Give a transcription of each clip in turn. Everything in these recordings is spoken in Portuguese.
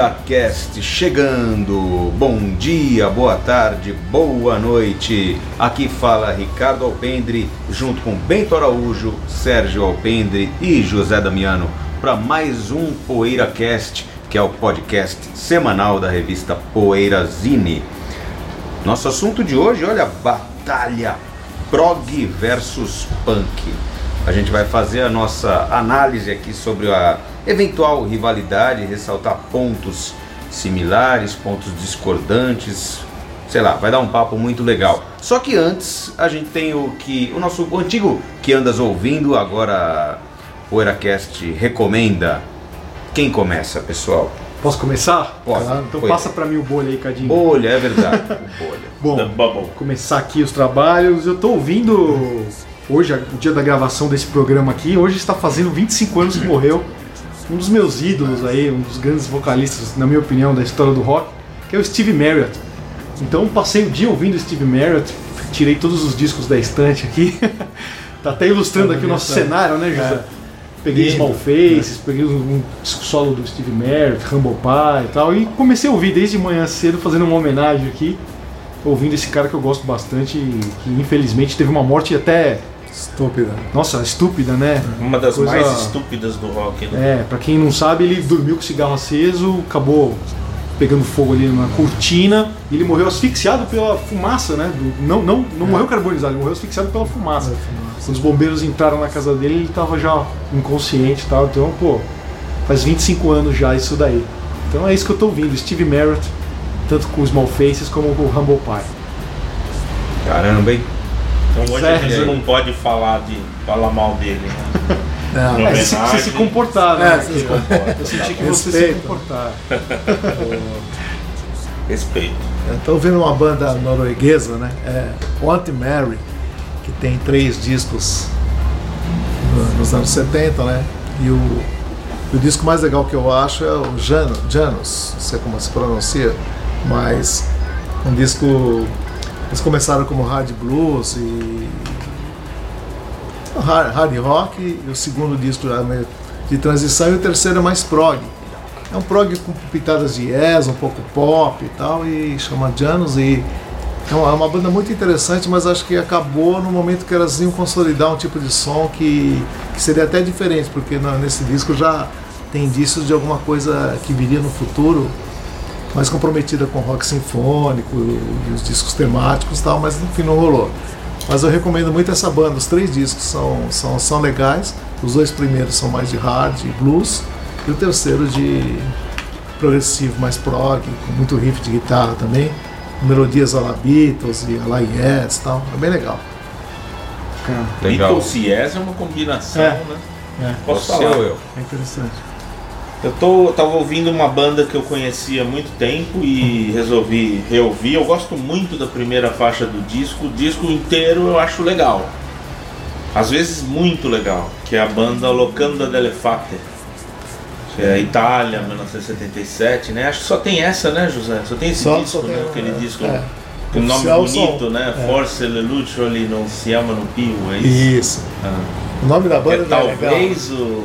PoeiraCast chegando. Bom dia, boa tarde, boa noite. Aqui fala Ricardo Alpendre, junto com Bento Araújo, Sérgio Alpendre e José Damiano, para mais um PoeiraCast, que é o podcast semanal da revista Poeirazine. Nosso assunto de hoje, olha, batalha prog versus punk. A gente vai fazer a nossa análise aqui sobre a eventual rivalidade, ressaltar pontos similares, pontos discordantes, sei lá, vai dar um papo muito legal. Só que antes a gente tem o que o nosso antigo que andas ouvindo, agora o Poeiracast recomenda. Quem começa, pessoal? Posso começar? Pode. Claro, Então Pois. passa pra mim o bolha aí, Cadinho. Bolha, é verdade, o bolha. Bom, começar aqui os trabalhos. Eu tô ouvindo hoje, o dia da gravação desse programa aqui. Hoje está fazendo 25 anos que morreu. Um dos meus ídolos aí, um dos grandes vocalistas, na minha opinião, da história do rock, que é o Steve Marriott. Então passei o dia ouvindo Steve Marriott, tirei todos os discos da estante aqui. tá até ilustrando aqui o nosso cenário, né, José? Peguei Lindo. Small Faces, peguei um, disco solo do Steve Marriott, Humble Pie e tal, e comecei a ouvir desde manhã cedo, fazendo uma homenagem aqui, ouvindo esse cara que eu gosto bastante, e que infelizmente teve uma morte até, Estúpida. nossa, estúpida, né? Uma das Coisa- mais estúpidas do rock, né? É, pra quem não sabe, ele dormiu com o cigarro aceso, acabou pegando fogo ali na cortina, e ele morreu asfixiado pela fumaça, né? Do- não, não, não morreu carbonizado, ele morreu asfixiado pela fumaça. Quando os bombeiros entraram na casa dele, ele tava já inconsciente e tal. Então, pô, faz 25 anos já isso daí. Então é isso que eu tô ouvindo, Steve Merritt, tanto com o Small Faces como com o Humble Pie. Caramba, hein? Então hoje Certo. a gente não pode falar de falar mal dele, né? Não. É, se você se comportar, né? É, se ó. comporta, Eu senti que você se Respeito. comportar. Respeito. eu tô ouvindo uma banda norueguesa, né? É Want Mary, que tem três discos no- nos anos 70, né? E o, o disco mais legal que eu acho é o Janus, não sei como se pronuncia, mas um disco. Eles começaram como hard blues e hard, hard rock, e o segundo disco já é meio de transição, e o terceiro é mais prog. É um prog com pitadas de jazz, um pouco pop e tal, e chama Janus, e é uma, é banda muito interessante, mas acho que acabou no momento que elas iam consolidar um tipo de som que, que seria até diferente, porque nesse disco já tem indícios de alguma coisa que viria no futuro, mais comprometida com rock sinfônico e os discos temáticos e tal, mas no fim não rolou. Mas eu recomendo muito essa banda, os três discos são, são, são legais, os dois primeiros são mais de hard e blues, e o terceiro de progressivo, mais prog, com muito riff de guitarra também, melodias a la Beatles e a la Yes e tal, é bem legal. Legal. Beatles e Yes é uma combinação, É. né? é, Posso Você falar? ou eu? é interessante. Eu tô, tava ouvindo uma banda que eu conhecia há muito tempo e resolvi reouvir. Eu gosto muito da primeira faixa do disco. O disco inteiro eu acho legal. Às vezes muito legal. Que é a banda Locanda dell'Elefante. Que é Itália, 1977, né? Acho que só tem essa, né, José? Só tem esse Só- disco, só tem, né? Aquele é, disco. é. Com o nome bonito, som. né? É. Le luccioli non siamo no pio, é isso? Isso. Ah. O nome da É, banda não é legal. talvez o.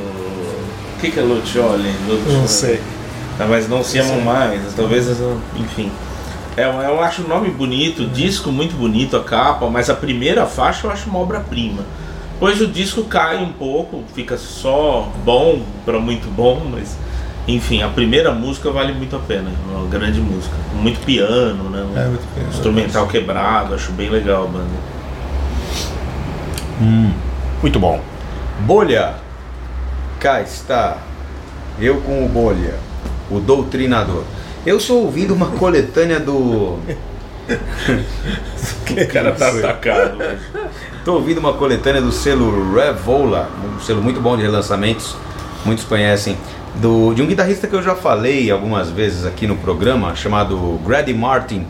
O que, que é? Luccioli? Não sei. Tá, mas não se amam mais, talvez, enfim. É, eu acho o nome bonito, o disco muito bonito, a capa, mas a primeira faixa eu acho uma obra-prima. Depois o disco cai um pouco, fica só bom para muito bom, mas enfim, a primeira música vale muito a pena, é uma grande música. Muito piano, né? Um É, muito piano. instrumental quebrado, acho bem legal a banda. Muito bom. Bolha. Cá está. Eu com o Bolha, o doutrinador. Eu estou ouvindo uma coletânea do O cara tá atacado. hoje. Tô ouvindo uma coletânea do selo Revola, um selo muito bom de relançamentos, muitos conhecem, do, de um guitarrista que eu já falei algumas vezes aqui no programa, chamado Grady Martin,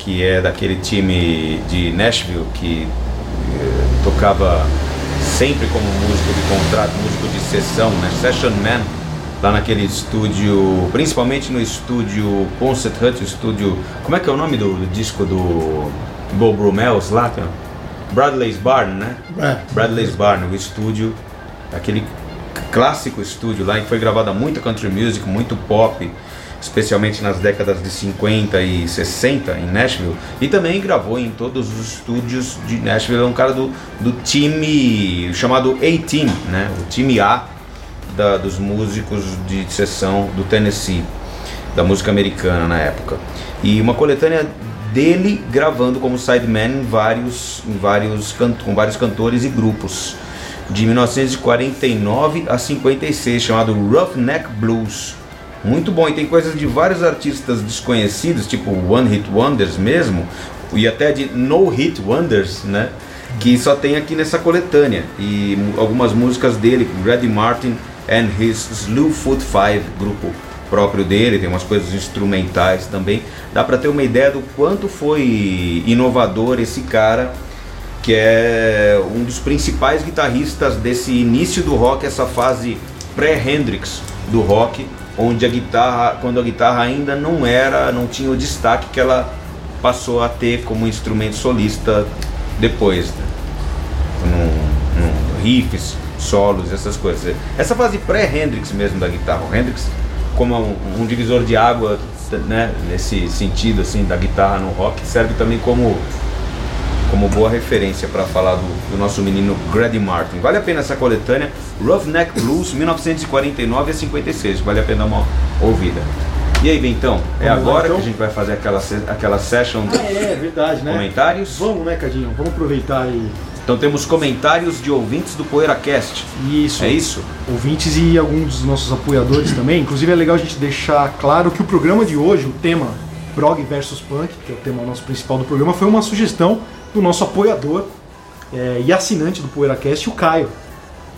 que é daquele time de Nashville que eh, tocava sempre como músico de contrato, músico de sessão, né? Session Man, lá naquele estúdio, principalmente no estúdio Concert Hut, o estúdio. Como é que é o nome do, do disco do Bob Brummels lá? Tem Bradley's Barn, né? É. Bradley's Barn, o estúdio, aquele clássico estúdio lá em que foi gravada muita country music, muito pop, especialmente nas décadas de 50 e 60 em Nashville, e também gravou em todos os estúdios de Nashville, é um cara do, do time chamado A-Team, né? O time A da- dos músicos de sessão do Tennessee, da música americana na época. E uma coletânea dele gravando como sideman em vários, em vários com vários cantores e grupos. De 1949 a 56, chamado Roughneck Blues. Muito bom, e tem coisas de vários artistas desconhecidos, tipo One Hit Wonders mesmo, e até de No Hit Wonders, né? Que só tem aqui nessa coletânea. E algumas músicas dele, Grady Martin and his Slewfoot Five, grupo próprio dele, tem umas coisas instrumentais também. Dá pra ter uma ideia do quanto foi inovador esse cara, que é um dos principais guitarristas desse início do rock, essa fase pré-Hendrix do rock, onde a guitarra, quando a guitarra ainda não era, não tinha o destaque que ela passou a ter como instrumento solista depois, né? Num- num riffs, solos, essas coisas. Essa fase pré-Hendrix mesmo da guitarra, o Hendrix como um, um divisor de água, né, nesse sentido assim da guitarra no rock, serve também como como boa referência para falar do, do nosso menino Grady Martin. Vale a pena essa coletânea, Roughneck Blues 1949 a 56, vale a pena uma ouvida. E aí, Bentão, é Vamos lá, agora então? que a gente vai fazer aquela, aquela session de Ah, é, verdade, né? comentários? Vamos, né, Cadinho? Vamos aproveitar e. Então temos comentários de ouvintes do PoeiraCast. Isso. É isso? ouvintes e alguns dos nossos apoiadores também. Inclusive é legal a gente deixar claro que o programa de hoje, o tema Prog versus Punk, que é o tema nosso principal do programa, foi uma sugestão do nosso apoiador é, e assinante do PoeiraCast, o Caio.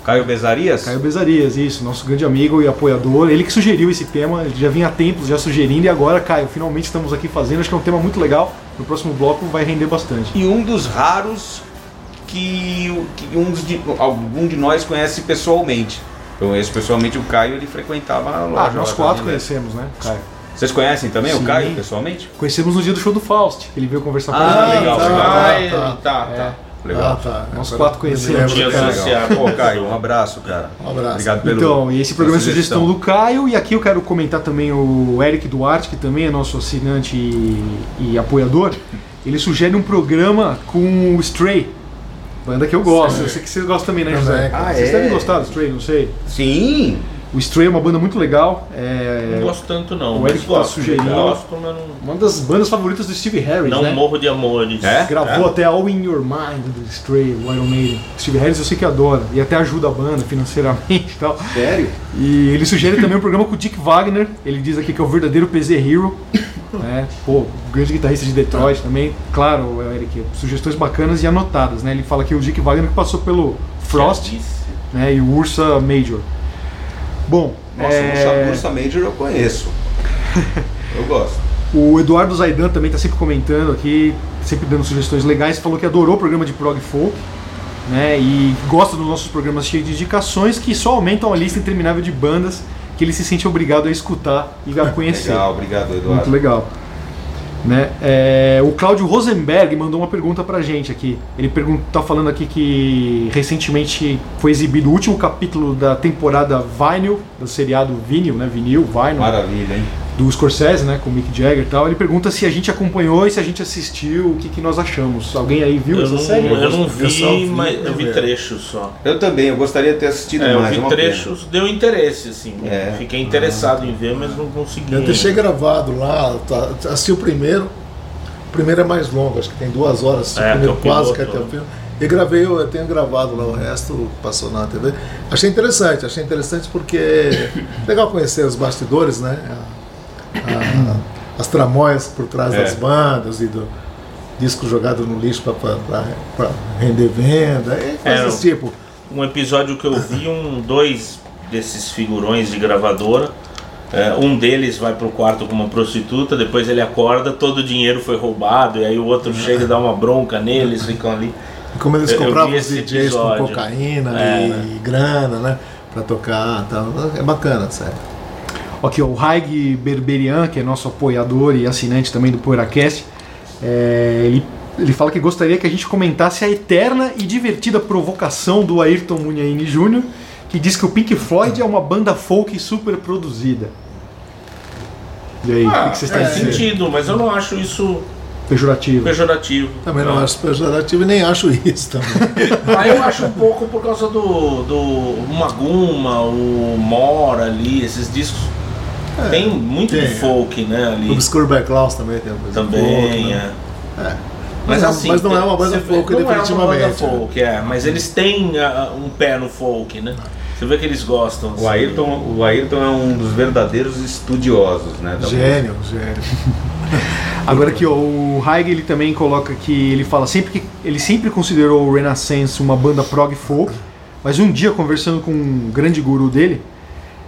Caio Bezarias? Caio Bezarias, isso, nosso grande amigo e apoiador. Ele que sugeriu esse tema, ele já vinha há tempos já sugerindo, e agora, Caio, finalmente estamos aqui fazendo. Acho que é um tema muito legal. No próximo bloco vai render bastante. E um dos raros que, que um de, algum de nós conhece pessoalmente. Eu conheço pessoalmente o Caio, ele frequentava a loja. Ah, nós quatro conhecemos, né, Caio? Vocês conhecem também Sim. o Caio pessoalmente? Conhecemos no dia do show do Faust, ele veio conversar com Ah, a gente. legal, tá, legal. Ah, tá, tá. É. tá. Legal. Ah, tá. Nós Agora quatro conhecemos, Tinha cara. associado. Pô, Caio, um abraço, cara. Um abraço. Obrigado pelo. Então, e esse programa é pela sugestão do Caio, e aqui eu quero comentar também o Eric Duarte, que também é nosso assinante e, e apoiador. Ele sugere um programa com o Stray, banda que eu gosto. Eu sei que vocês gostam também, né. José? Ah, vocês é? devem gostar do Stray, não sei. Sim! O Stray é uma banda muito legal, é Não gosto tanto não, o mas Eric tá gosto. sugerindo. Gosto, mas não, uma das bandas favoritas do Steve Harris, não né? morro de amores. É? Gravou até All In Your Mind do Stray, o Iron Maiden. Steve Harris eu sei que adora, e até ajuda a banda financeiramente e tal. Sério? E ele sugere também um programa com o Dick Wagner. Ele diz aqui que é o verdadeiro PZ Hero. né? Pô, grande guitarrista de Detroit também. Claro, Eric, sugestões bacanas e anotadas. Né? Ele fala que o Dick Wagner que passou pelo Frost né? e o Ursa Major. Bom, Nossa, é, Major eu conheço. Eu gosto. o Eduardo Zaidan também está sempre comentando aqui, sempre dando sugestões legais. Falou que adorou o programa de Prog Folk. Né, e gosta dos nossos programas cheios de indicações que só aumentam a lista interminável de bandas que ele se sente obrigado a escutar e a conhecer. Legal, obrigado, Muito Eduardo. legal. Né? É, o Cláudio Rosenberg mandou uma pergunta pra gente aqui. Ele pergun- tá falando aqui que recentemente foi exibido o último capítulo da temporada Vinyl, do seriado Vinyl, né? Vinil, Vinyl, Maravilha, hein? Do Scorsese, né? Com o Mick Jagger e tal. Ele pergunta se a gente acompanhou e se a gente assistiu, o que, que nós achamos. Alguém aí viu Eu essa não, série? eu não Eu vi, só vi mas eu vi primeiro. trechos só. Eu também, eu gostaria de ter assistido É, eu mais. é vi uma pena. trechos, deu interesse, assim. É. Fiquei interessado em ver, mas não consegui. Eu deixei gravado lá, tá, assisti o primeiro. O primeiro é mais longo, acho que tem duas horas. É, o primeiro é quase que até o né? filme. E gravei, eu eu tenho gravado lá o resto, passou na TV. Achei interessante, achei interessante porque é legal conhecer os bastidores, né? A- a- as tramóias por trás É. das bandas e do, disco jogado no lixo para render venda, é, É, coisas tipo. Um episódio que eu vi, um, dois desses figurões de gravadora. é, um deles vai pro quarto com uma prostituta, depois ele acorda, todo o dinheiro foi roubado, e aí o outro chega e dá uma bronca neles, ficam ali. Como eles compravam os esse DJs episódio. com cocaína É. e grana, né? Pra tocar e tal. É bacana, sério. Aqui, ó, o Raig Berberian, que é nosso apoiador e assinante também do PoeiraCast, é, ele, ele fala que gostaria que a gente comentasse a eterna e divertida provocação do Ayrton Munhaine Jr., que diz que o Pink Floyd é uma banda folk super produzida. E aí, o que, que vocês têm a faz dizer? sentido, mas eu não acho isso Pejorativo. pejorativo. Também não acho pejorativo e nem acho isso também. Aí eu acho um pouco por causa do, do Maguma, o Mora ali, esses discos. Tem muito de tem, é. folk, né? O Ali Obscure Backlaus também tem uma coisa também. folk, né? é. É. Mas, Mas não- assim, mas não é uma banda folk, não é uma definitivamente, banda né? folk, é, mas eles têm ah, um pé no folk, né? Você vê que eles gostam. O assim. Ayrton, o Ayrton é um dos verdadeiros estudiosos, né? Gênio, gênio. Agora aqui, ó, o Haig ele também coloca que ele fala sempre que ele sempre considerou o Renaissance uma banda prog folk, mas um dia conversando com um grande guru dele,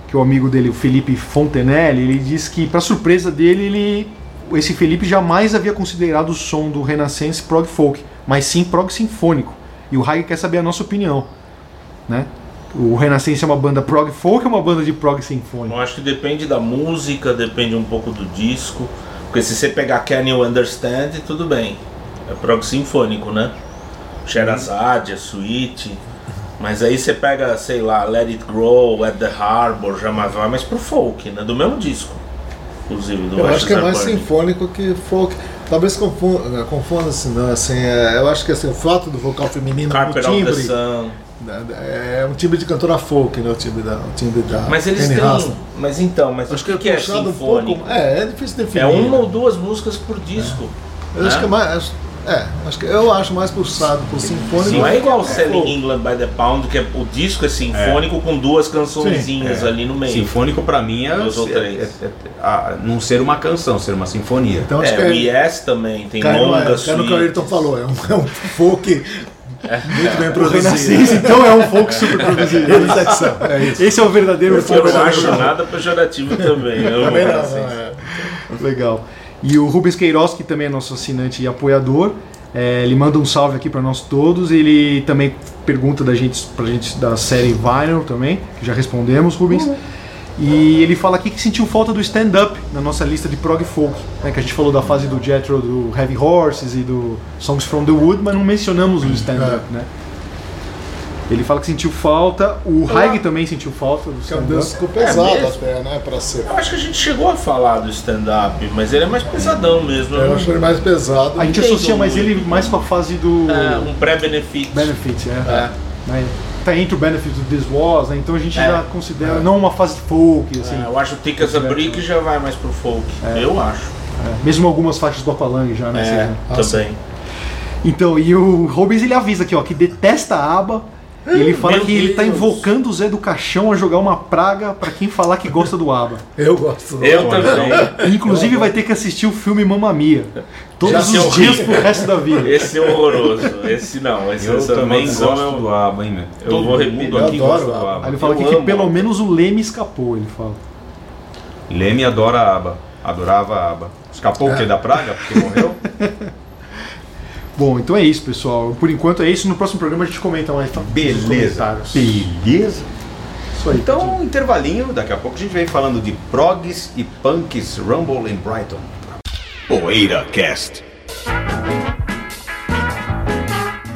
que o amigo dele, o Felipe Fontenelle, ele diz que para surpresa dele, ele esse Felipe jamais havia considerado o som do Renaissance prog folk, mas sim prog sinfônico. E o Haig quer saber a nossa opinião, né? O Renaissance é uma banda prog folk ou é uma banda de prog sinfônico? Eu acho que depende da música, depende um pouco do disco. Porque se você pegar Can You Understand, tudo bem. É prog sinfônico, né? Sherazade, a suíte. Mas aí você pega, sei lá, Let It Grow, At the Harbor, já mais vai mais pro folk, né? Do mesmo disco. Inclusive, do Eu acho que é mais Burning. sinfônico que folk. Talvez confunda, confunda-se, não, assim, é, eu acho que assim, o fato do vocal feminino no Carpet the timbre né, é um timbre de cantora folk, né, o timbre da, o timbre da Mas eles Penny têm. Mas então, mas Acho o que que, que é puxado um sinfônico? pouco. É, é difícil definir. É uma né? ou duas músicas por disco. Eu acho né? que é mais. É, acho que eu acho mais puxado pro sinfônico. Não é igual É, Selling folk. England by the Pound, que é, o disco é sinfônico com duas cançõezinhas É. ali no meio. Sinfônico pra mim é, ou é- três. é- é- a- não ser uma canção, ser uma sinfonia. Então acho É, que o é. Yes também tem Cai no, longa é, no que o. Ayrton falou, é um, é um folk muito bem O produzido. Então é um folk super produzido. É isso. Esse é o verdadeiro Eu folk. não acho nada pejorativo também. Eu Também não, assim. não, é. Legal. E o Rubens Queiroz, que também é nosso assinante e apoiador, é, ele manda um salve aqui para nós todos. Ele também pergunta da gente, pra gente da série Vinyl também, que já respondemos, Rubens. E ele fala aqui que sentiu falta do stand-up na nossa lista de prog folk, né, que a gente falou da fase do Jethro, do Heavy Horses e do Songs from the Wood, mas não mencionamos o stand-up, né? Ele fala que sentiu falta, o Haig também sentiu falta do Que é um stand-up. disco pesado mesmo? até, né? Pra ser. Eu acho que a gente chegou a falar do stand-up, mas ele é mais pesadão mesmo. Eu não- acho ele mais pesado. A gente associa mais ele mais com a fase do É, um pré-benefit. Benefits, é. É. Né? Tá entre o Benefits do This Was, né? então a gente É. já considera não uma fase folk, assim. É, eu acho o Thick as a Brick já vai mais pro folk. Eu acho. É. Mesmo algumas faixas do Aqualung já, né? É, Vocês- também. Então, e o Rubens ele avisa aqui, ó, que detesta a aba. E ele fala Meu que ele tá Deus. invocando o Zé do Caixão a jogar uma praga pra quem falar que gosta do ABBA. Eu gosto. Eu também. Inclusive vai ter que assistir o filme Mamma Mia. Todos Já os dias horrível. pro resto da vida. Esse é horroroso. Esse não. Esse Eu também gosto do ABBA, hein, meu? Eu Todo vou repetir. aqui Eu gosta adoro do ABBA. Aí ele fala Eu que pelo menos o Leme escapou, ele fala. Leme adora a ABBA. Adorava a ABBA. Escapou o quê? Da praga? Porque morreu? Bom, então é isso, pessoal. Por enquanto é isso. No próximo programa a gente comenta mais tá? Beleza. Beleza. Isso aí. Então, um intervalinho. Daqui a pouco a gente vem falando de progs e punks Rumble em Brighton. Poeira Cast.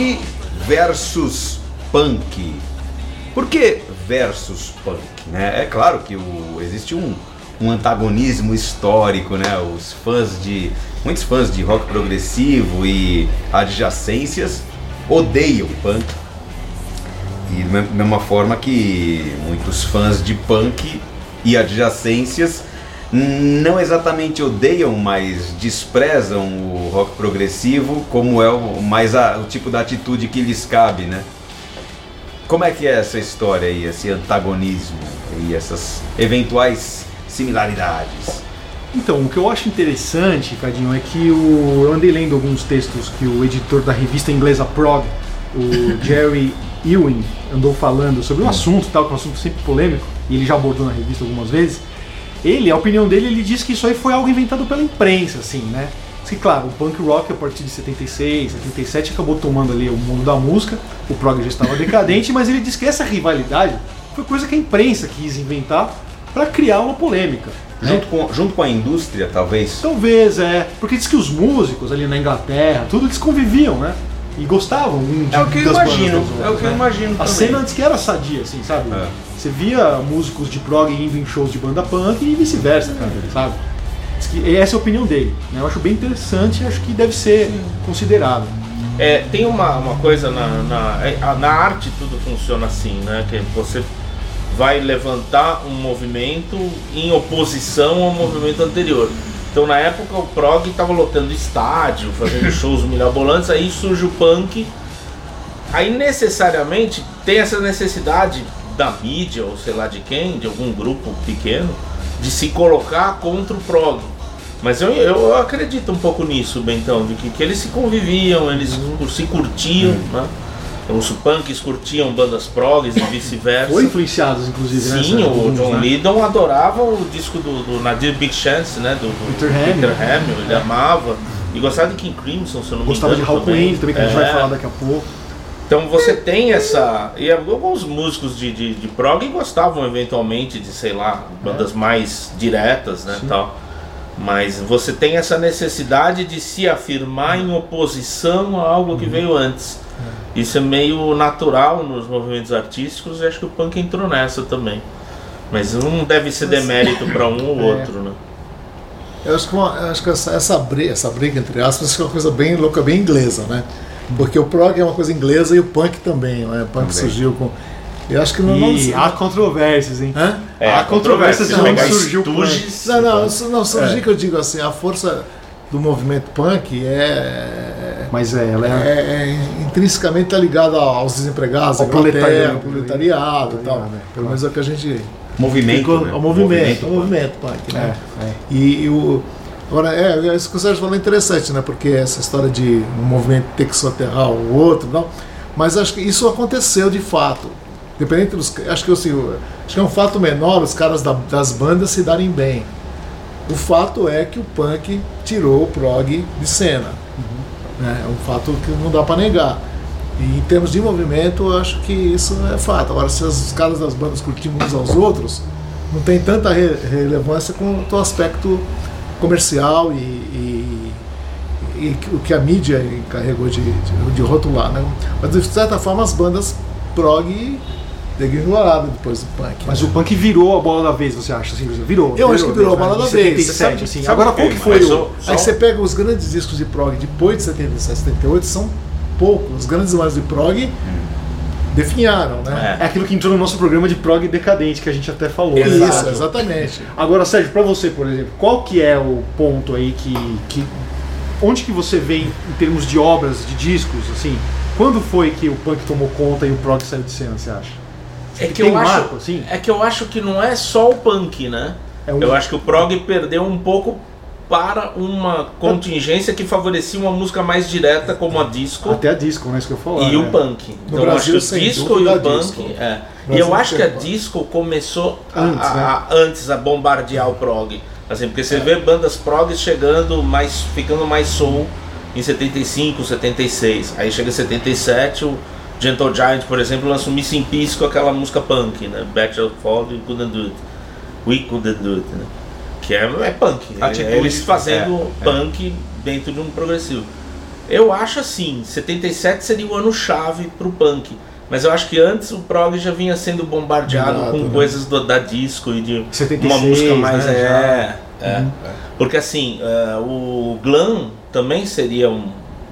Prog versus punk. Por que versus punk? Né? É claro que o, existe um, um antagonismo histórico, né? Os fãs de. Muitos fãs de rock progressivo e adjacências odeiam punk. E da mesma forma que muitos fãs de punk e adjacências não exatamente odeiam, mas desprezam o rock progressivo, como é o, mais a- o tipo da atitude que lhes cabe, né? Como é que é essa história aí, esse antagonismo e essas eventuais similaridades? Então, o que eu acho interessante, Cadinho, é que o, eu andei lendo alguns textos que o editor da revista inglesa Prog, o Jerry Ewing, andou falando sobre o assunto, tal, que é um assunto sempre polêmico, e ele já abordou na revista algumas vezes. Ele, a opinião dele, ele diz que isso aí foi algo inventado pela imprensa, assim, né? Que, claro, o punk rock a partir de 76, 77 acabou tomando ali o mundo da música, o prog já estava decadente, mas ele diz que essa rivalidade foi coisa que a imprensa quis inventar para criar uma polêmica. né? Junto com, junto com a indústria, talvez? Talvez, é. Porque diz que os músicos ali na Inglaterra, tudo eles conviviam, né? E gostavam um de, É o que eu imagino, dos outros, é o que eu né? imagino A também. cena antes que era sadia, assim, sabe? É. Você via músicos de prog indo em shows de banda punk e vice-versa, cara, sabe? Diz que essa é a opinião dele. Né? Eu acho bem interessante e acho que deve ser considerado. É, tem uma, uma coisa na, na, é, na arte tudo funciona assim, né? Que você vai levantar um movimento em oposição ao movimento anterior. Então na época o prog estava lotando estádio, fazendo shows mirabolantes, aí surge o punk. Aí necessariamente tem essa necessidade da mídia, ou sei lá de quem, de algum grupo pequeno, de se colocar contra o prog. Mas eu, eu acredito um pouco nisso, Bentão, de que, que eles se conviviam, eles se curtiam, né? Os punks curtiam bandas progs e vice-versa. Foi influenciados, inclusive, né? Sim, o John né? Lydon adorava o disco do, do Nadir Big Chance, né? Do, do Peter Hamill. Peter Hamill, ele amava. E gostava de King Crimson, se eu não me Gostava de engano. Hawkwind também, que a gente vai É. falar daqui a pouco. Então você tem essa. E alguns músicos de, de, de prog gostavam eventualmente de, sei lá, bandas mais diretas, né? Tal. Mas você tem essa necessidade de se afirmar em oposição a algo que veio antes. Isso é meio natural nos movimentos artísticos e acho que o punk entrou nessa também. Mas não deve ser demérito para um ou É. outro, né? Eu acho que, uma- eu acho que essa, essa, briga, essa briga, entre aspas, é uma coisa bem louca, bem inglesa, né? Porque o prog é uma coisa inglesa e o punk também, né? O punk Também. surgiu com. Eu acho que não. E não, há controvérsias, hein? Hã? Há controvérsias de não onde surgiu o punk. Não, não, isso não, surgir É. que eu digo assim, a força do movimento punk é, Mas é, ela é, é. é intrinsecamente ligada aos desempregados, Ao proletariado. ao proletariado e tal. Proletariado, é. Pelo menos é o que a gente. Movimento. ficou- né? ao movimento, ao pô. movimento punk, né? É, é. E, e o. Agora, é, isso que o Sérgio falou é interessante, né? Porque essa história de um movimento ter que soterrar o outro, não. Mas acho que isso aconteceu de fato. Dependente dos. Acho que, assim, acho que é um fato menor os caras da- das bandas se darem bem. O fato é que o punk tirou o prog de cena. né? É um fato que não dá para negar. E em termos de movimento, eu acho que isso é fato. Agora, se os caras das bandas curtiam uns aos outros, não tem tanta re- relevância quanto o aspecto comercial e, e- e o que a mídia encarregou de, de, de rotular. Né? Mas, de certa forma, as bandas prog degringolaram depois do punk. Mas né? o punk virou a bola da vez, você acha? Assim, virou? Eu acho que virou a né? bola da vez. 77, Sabe- assim. sabe Agora, qual que foi Mas o... Só- Aí você pega os grandes discos de prog depois de 77, 78, são poucos. Os grandes bandas de prog definharam, né? É aquilo que entrou no nosso programa de prog decadente, que a gente até falou. né? Isso, exatamente. Agora, Sérgio, pra você, por exemplo, qual que é o ponto aí que, que onde que você vê em, termos de obras, de discos, assim? Quando foi que o punk tomou conta e o prog saiu de cena, você acha? É que, Tem eu acho, assim? é que eu acho que não é só o punk, né? É um- Eu acho que o prog perdeu um pouco para uma contingência que favorecia uma música mais direta como a disco Até a disco, né? Isso que eu falar. e o né? punk. Então eu Brasil, acho que o disco e o punk. disco. É. E eu acho que a punk. disco começou a- Antes, a, né? a- antes a bombardear o prog. Assim, porque você vê bandas prog chegando mais. ficando mais soul em 75, 76. Aí chega em 77, o Gentle Giant, por exemplo, lança o Missing Piece com aquela música punk, né? Battle Fall We Couldn't Do It. We Couldn't Do It, né? Que é, é punk. É, Atitude, eles fazendo é, é. punk dentro de um progressivo. Eu acho assim, 77 seria o ano chave pro punk. Mas eu acho que antes o prog já vinha sendo bombardeado Exato, com né? coisas do- da disco e de 76, uma música mais né, é, é. Uhum. Porque assim, é, o glam também seria um,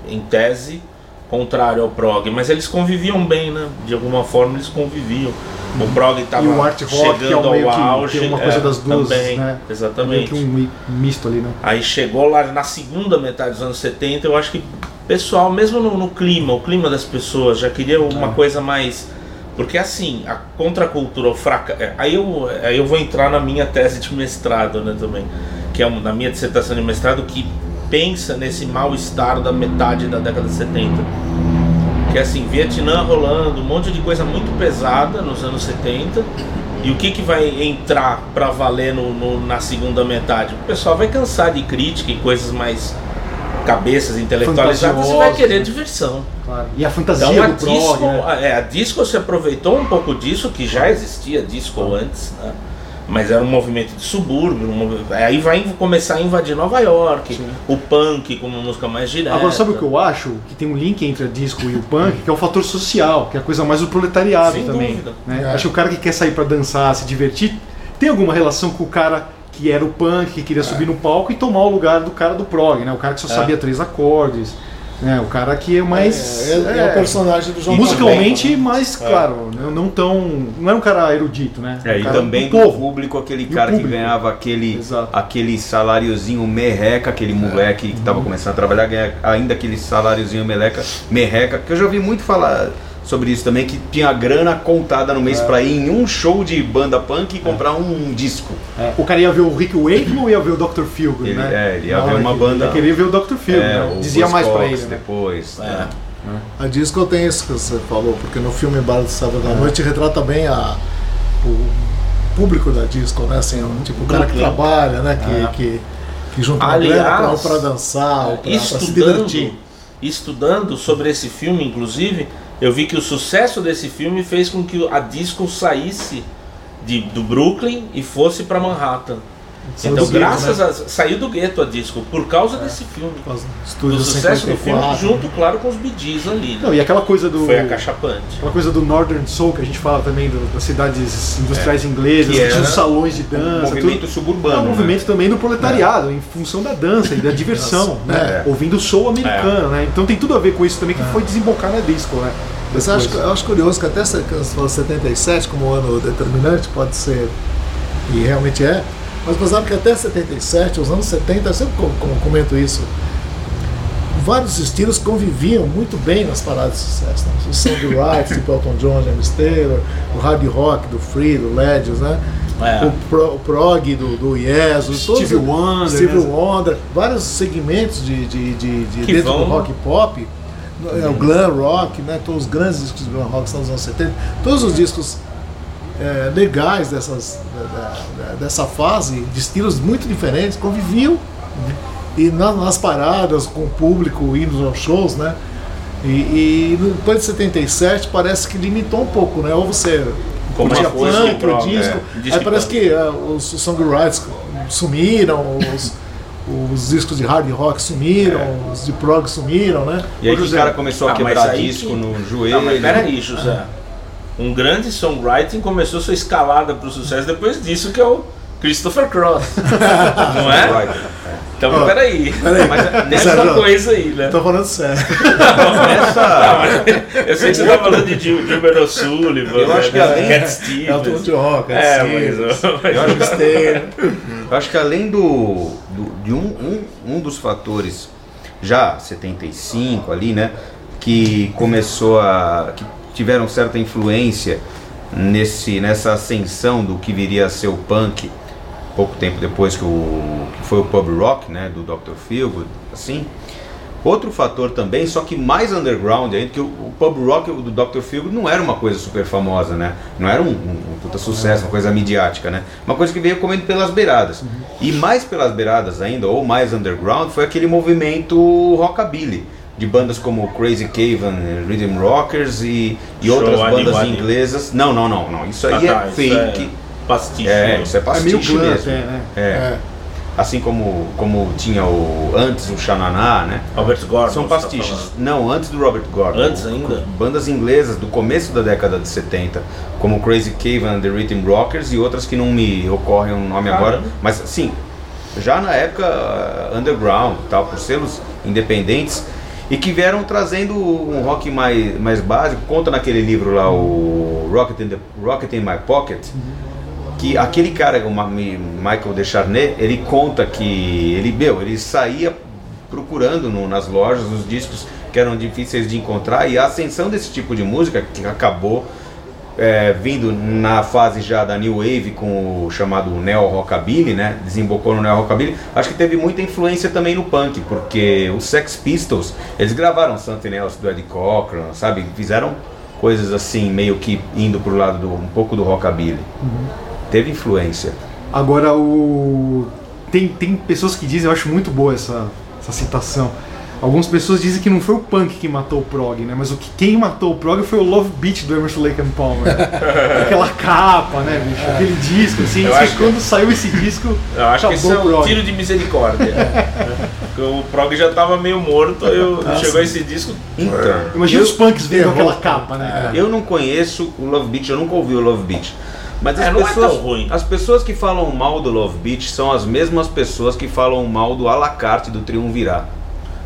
em tese contrário ao prog, mas eles conviviam bem, né? De alguma forma eles conviviam. O prog estava é chegando meio ao auge, tem uma coisa é, das duas, também, né? Exatamente. que um mi- misto ali, né? Aí chegou lá na segunda metade dos anos 70, eu acho que o pessoal, mesmo no, no clima, o clima das pessoas, já queria uma coisa mais. Porque assim, a contracultura, o fraca. é, Aí eu, aí eu vou entrar na minha tese de mestrado, né, também. Que é um- na minha dissertação de mestrado que pensa nesse mal-estar da metade da década de 70. Que é assim, Vietnã rolando, um monte de coisa muito pesada nos anos 70. E o que, que vai entrar pra valer no, no- na segunda metade? O pessoal vai cansar de crítica e coisas mais cabeças intelectualizadas e vai querer né? diversão. Claro. E a fantasia Então a do prog, disco, né? é, a disco se aproveitou um pouco disso, que já existia disco antes, né? Mas era um movimento de subúrbio, um aí vai começar a invadir Nova York, o punk como uma música mais direta. Agora, sabe o que eu acho? Que tem um link entre a disco e o punk, que é o fator social, que é a coisa mais do proletariado Sem também. né? É. Acho que o cara que quer sair pra dançar, se divertir, tem alguma relação com o cara que era o punk, que queria subir no palco e tomar o lugar do cara do prog, né? O cara que só É. sabia três acordes, né? O cara que é mais... É, é, é o personagem do João musicalmente, Paulo. mais, claro, não, não tão... Não era um cara erudito, né? É, um e cara também do povo. público, aquele E cara que público. ganhava aquele, Exato. aquele saláriozinho merreca, aquele moleque que Uhum. estava começando a trabalhar, ganha ainda aquele saláriozinho meleca, merreca, que eu já ouvi muito falar sobre isso também, que tinha grana contada no É. mês pra ir em um show de banda punk e comprar um disco. É, o cara ia ver o Rick Wakeman ou ia ver o Dr. Feelgood, né? é, ele ia Na ver uma que- banda- Ele queria ver o Dr. Feelgood, É, né? Dizia mais pra Buzzcocks ele, né? depois. É. né? A disco tem isso que você falou, porque no filme Bar do Sábado à Noite retrata bem a, o público da disco, né? Assim, tipo, o cara que Brooklyn. trabalha, né? Que, É. que, que junta Aliás, pra, pra dançar, ou pra, pra se estudando, divertir. estudando sobre esse filme, inclusive, eu vi que o sucesso desse filme fez com que a disco saísse de, do Brooklyn e fosse para Manhattan. Saiu então, do gueto, graças né? a saiu do gueto a disco por causa desse filme. Do Do sucesso do filme, 54. junto, claro, com os bidis ali. né? Não, e aquela coisa do. Foi acachapante. Aquela coisa do Northern Soul que a gente fala também do- das cidades industriais inglesas, Que que salões de Um dança. movimento tudo. suburbano. É um né? movimento também do proletariado, em função da dança e da diversão, né? É. Ouvindo soul americano, né? Então tem tudo a ver com isso também que foi desembocar na disco, né? Mas eu acho, eu acho curioso que até se- que você falou 77 como ano determinante, pode ser, e realmente é, mas você sabe que até 77, os anos 70, eu sempre co- co- comento isso, vários estilos conviviam muito bem nas paradas de sucesso. Né? O Sound Right, tipo Elton John, James Taylor, o hard rock do Free, do Ledges, né? É. O, pro, o prog do, do Yes, todos- Wonder, Stevie né? Wonder, vários segmentos de, de, de, de dentro vão- do rock pop, é, o glam rock, né, todos os grandes discos de glam rock são dos anos 70, todos os discos é, legais dessas, da- da- dessa fase, de estilos muito diferentes, conviviam e na- nas paradas com o público indo aos shows, né? E, e depois de 77 parece que limitou um pouco, né? Ou você Como de prog, o disco, é, disco aí parece que ah, os, os songwriters sumiram, os, os discos de hard rock sumiram, os de prog sumiram, né? E aí o José, cara começou a Ah, quebrar disco que- no Não, joelho. mas peraí, José. Um grande songwriting começou sua escalada para o sucesso depois disso, que é o Christopher Cross. não é? Right. Então, Ó, peraí. Peraí, Mas nessa Sérgio, coisa aí, né? Tô falando sério. Essa, Eu sei que você tá falando de Gil- Gilbert O'Sullivan, Eu acho que né? além- Cat Elton Stevens. John, Cat É, Stevens, mas, James Taylor. Eu acho que além do, do- de um, um, um dos fatores já 75 ali, né, que começou a que tiveram certa influência nesse nessa ascensão do que viria a ser o punk pouco tempo depois que o que foi o pub rock, né, do Dr. Feelgood, assim. Outro fator também, só que mais underground ainda, que o, o pub rock do Dr. Feelgood não era uma coisa super famosa, né? Não era um, um- um puta sucesso, uma coisa midiática, né? Uma coisa que veio comendo pelas beiradas. E mais pelas beiradas ainda, ou mais underground, foi aquele movimento rockabilly. De bandas como Crazy Cavan, Rhythm Rockers e, e Show outras bandas Animal. inglesas. Não, não, não, não. Isso aí Ah, tá, é isso fake. é pastiche. É, né? isso é É pastiche meio glam mesmo. até, né? É. É. assim como, como tinha o antes o Xananá, né? Robert Gordon. São tá pastiches. falando. Não, antes do Robert Gordon. Antes ainda? Bandas inglesas do começo da década de 70, como Crazy Cave and the Rhythm Rockers e outras que não me ocorrem o nome agora. Caramba. Mas sim, já na época uh, underground, tal, por selos independentes e que vieram trazendo um rock mais, mais básico. Conta naquele livro lá o Rocket in, the, Rocket in My Pocket que aquele cara, o Michael Descharnet, ele conta que ele, meu, ele saía procurando no- nas lojas os discos que eram difíceis de encontrar e a ascensão desse tipo de música que acabou é, vindo na fase já da New Wave com o chamado Neo Rockabilly, né? Desembocou no Neo Rockabilly. Acho que teve muita influência também no punk, porque os Sex Pistols, eles gravaram Something Else do Eddie Cochran, sabe? Fizeram coisas assim, meio que indo pro lado do um pouco do rockabilly. Teve influência. Agora o. Tem, tem pessoas que dizem, eu acho muito boa essa, essa citação. Algumas pessoas dizem que não foi o punk que matou o prog, né? Mas o que quem matou o prog foi o Love Beat do Emerson Lake and Palmer. Aquela capa, né, bicho? Aquele disco, assim. Eu acho que- quando saiu esse disco, Eu acho que isso é um tiro de misericórdia. Porque o prog já tava meio morto, eu, chegou esse disco. Então, Imagina os punks vendo errou. aquela capa, né? cara? Eu não conheço o Love Beat, eu nunca ouvi o Love Beat. Mas as É, não é pessoas, ruim. as pessoas que falam mal do Love Beat são as mesmas pessoas que falam mal do Alacarte do Triunvirar.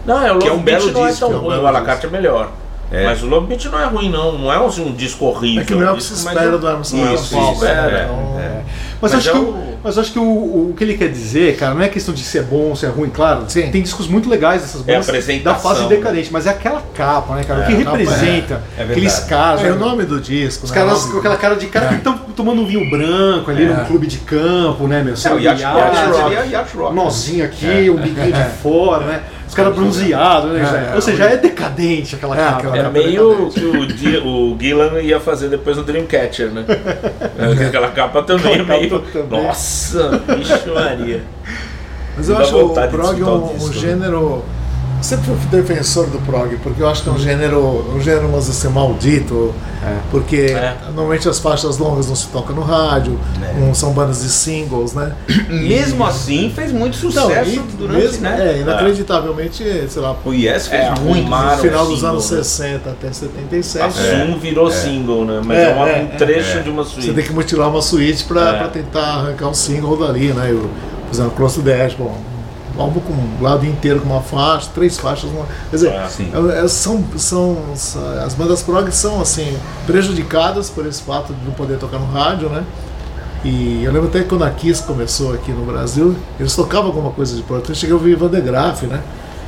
Não, é, o Que é Love um Beat belo não disco, é é tão um ruim, belo o Alacarte é melhor. É. Mas o Love Beat não é ruim não, não é um, um disco horrível. É que não é o um que se espera é- do Emerson Não é o Lake que se and Palmer. espera. Então, Mas, Mas acho é que, o- mas acho que o, o que ele quer dizer, cara, não é questão de ser bom ou ser ruim, claro. Sim. Tem discos muito legais dessas É a bandas da fase decadente, mas é aquela capa, né, cara? o que é- representa é aqueles caras. É né? o nome do disco, Os né? caras com aquela cara de cara que estão tomando um vinho branco ali É. num clube de campo, né, meu? É, Céu o Yacht Rock. Nozinho aqui, o biquinho de fora, né? Os caras bronzeados, né? É, é, Ou seja, já é decadente aquela É, capa. né? É meio que o, o Gillan ia fazer depois no Dreamcatcher, né? Aquela capa também é Aquela meio. capa também. Nossa, vixe Maria. Mas eu acho o prog um, um né? gênero. Sempre fui defensor do prog, porque eu acho que é um gênero, um gênero, vamos dizer assim, maldito. Porque É. normalmente as faixas longas não se tocam no rádio, não são bandas de singles, né? Mesmo assim, fez muito sucesso Então, e durante, mesmo, né? é, inacreditavelmente, sei lá, O Yes fez É, muito. no final dos single, anos né? 60 até 77. A Zoom virou single, né? Mas É, é, uma- é, um trecho é. de uma Você suíte. tem que mutilar uma suíte pra, É. pra tentar arrancar um single dali, né? Eu, por exemplo, Close to the Edge, bom, um álbum com um lado inteiro com uma faixa, três faixas, uma, quer dizer, É, sim. é- é- são, são, são- as bandas prog são assim prejudicadas por esse fato de não poder tocar no rádio, né? E eu lembro até que quando a Kiss começou aqui no Brasil, eles tocavam alguma coisa de prog. Eu cheguei a ouvir Van de Graaf, né?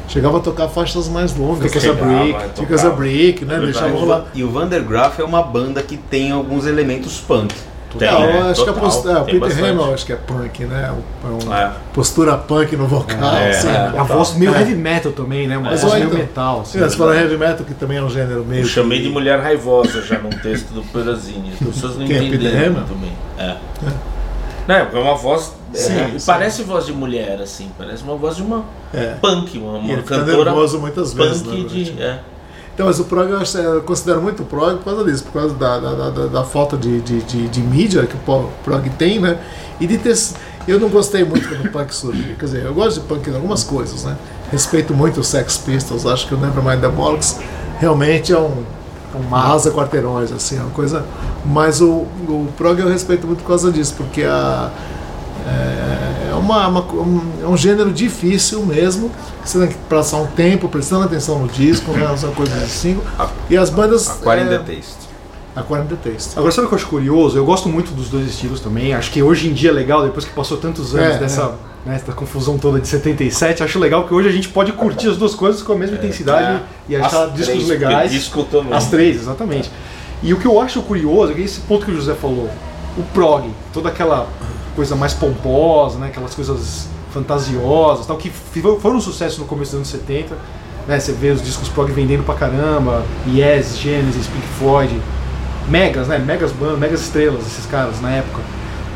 Chegava a tocar faixas mais longas. Fica essa Chegava, break, Fica essa break, né? Deixava rolar. E o Vandergraaf é uma banda que tem alguns elementos punk. Tem, Não, né? eu acho que a Total, postura, é, o Peter bastante. Hamill acho que é punk, né? É um- É. Postura punk no vocal, É, assim, é. né? A voz meio É. heavy metal também, né? Uma Mas voz meio então, metal. Assim, Sim, você fala heavy metal, que também é um gênero meio. Eu chamei que- de mulher raivosa já num texto do Perazini. As pessoas não Quem é, Peter entenderam bem. É. Não, é uma voz. é, Sim, sim. parece voz de mulher, assim. Parece uma voz de uma É. punk, uma, uma cantora. nervoso muitas vezes. Punk né, de. É. Então, mas o prog eu, acho- eu considero muito prog por causa disso, por causa da, da, da- da- falta de, de, de, de mídia que o prog tem, né? E de ter. Eu não gostei muito quando o punk surgiu. Quer dizer, eu gosto de punk em algumas coisas, né? Respeito muito os Sex Pistols, acho que o Nevermind the Bollocks realmente é um. Uma asa quarteirões, assim, é uma coisa. Mas o, o prog eu respeito muito por causa disso, porque a, é, é uma, uma- um, é um gênero difícil mesmo. que Você tem que passar um tempo prestando atenção no disco, né? Essa coisa de single. E as bandas. Aquarium é, the Taste. Aquarium the Taste. Agora, sabe o que eu acho curioso? Eu gosto muito dos dois estilos também. Acho que hoje em dia é legal, depois que passou tantos anos É, dessa, né, dessa confusão toda de 77, acho legal que hoje a gente pode curtir as duas coisas com a mesma intensidade é. e achar As discos três, legais. disco também. As três, exatamente. E o que eu acho curioso é que esse ponto que o José falou, o prog, toda aquela coisa mais pomposa, né, aquelas coisas fantasiosas, tal, que foram um sucesso no começo dos anos 70. Né, você vê os discos prog vendendo pra caramba, Yes, Genesis, Pink Floyd, megas, né, megas bandas, megas estrelas esses caras na época.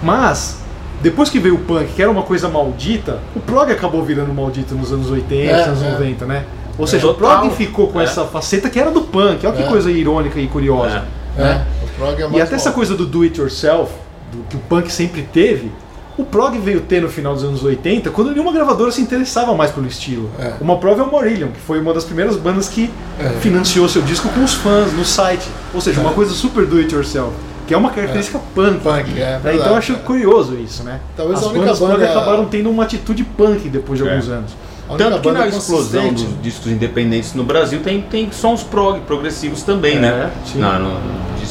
Mas depois que veio o punk, que era uma coisa maldita, o prog acabou virando maldito nos anos 80, É, anos é. 90, né? Ou seja, Total. o prog ficou com É. essa faceta que era do punk. Olha que É. coisa irônica e curiosa. É, o prog é mais E até essa coisa do do it yourself, do que o punk sempre teve, O prog veio ter no final dos anos 80, quando nenhuma gravadora se interessava mais pelo estilo. É. Uma prova é o Marillion, que foi uma das primeiras bandas que É. financiou seu disco com os fãs no site. Ou seja, uma coisa super do it yourself, que é uma característica punk. Punk, é né? verdade, então eu acho é. curioso isso, né? Talvez As a única bandas banda- acabaram tendo uma atitude punk depois de É. alguns anos. Tanto que na explosão dos discos independentes no Brasil tem, tem sons prog, progressivos também, É, né? sim. Na, no,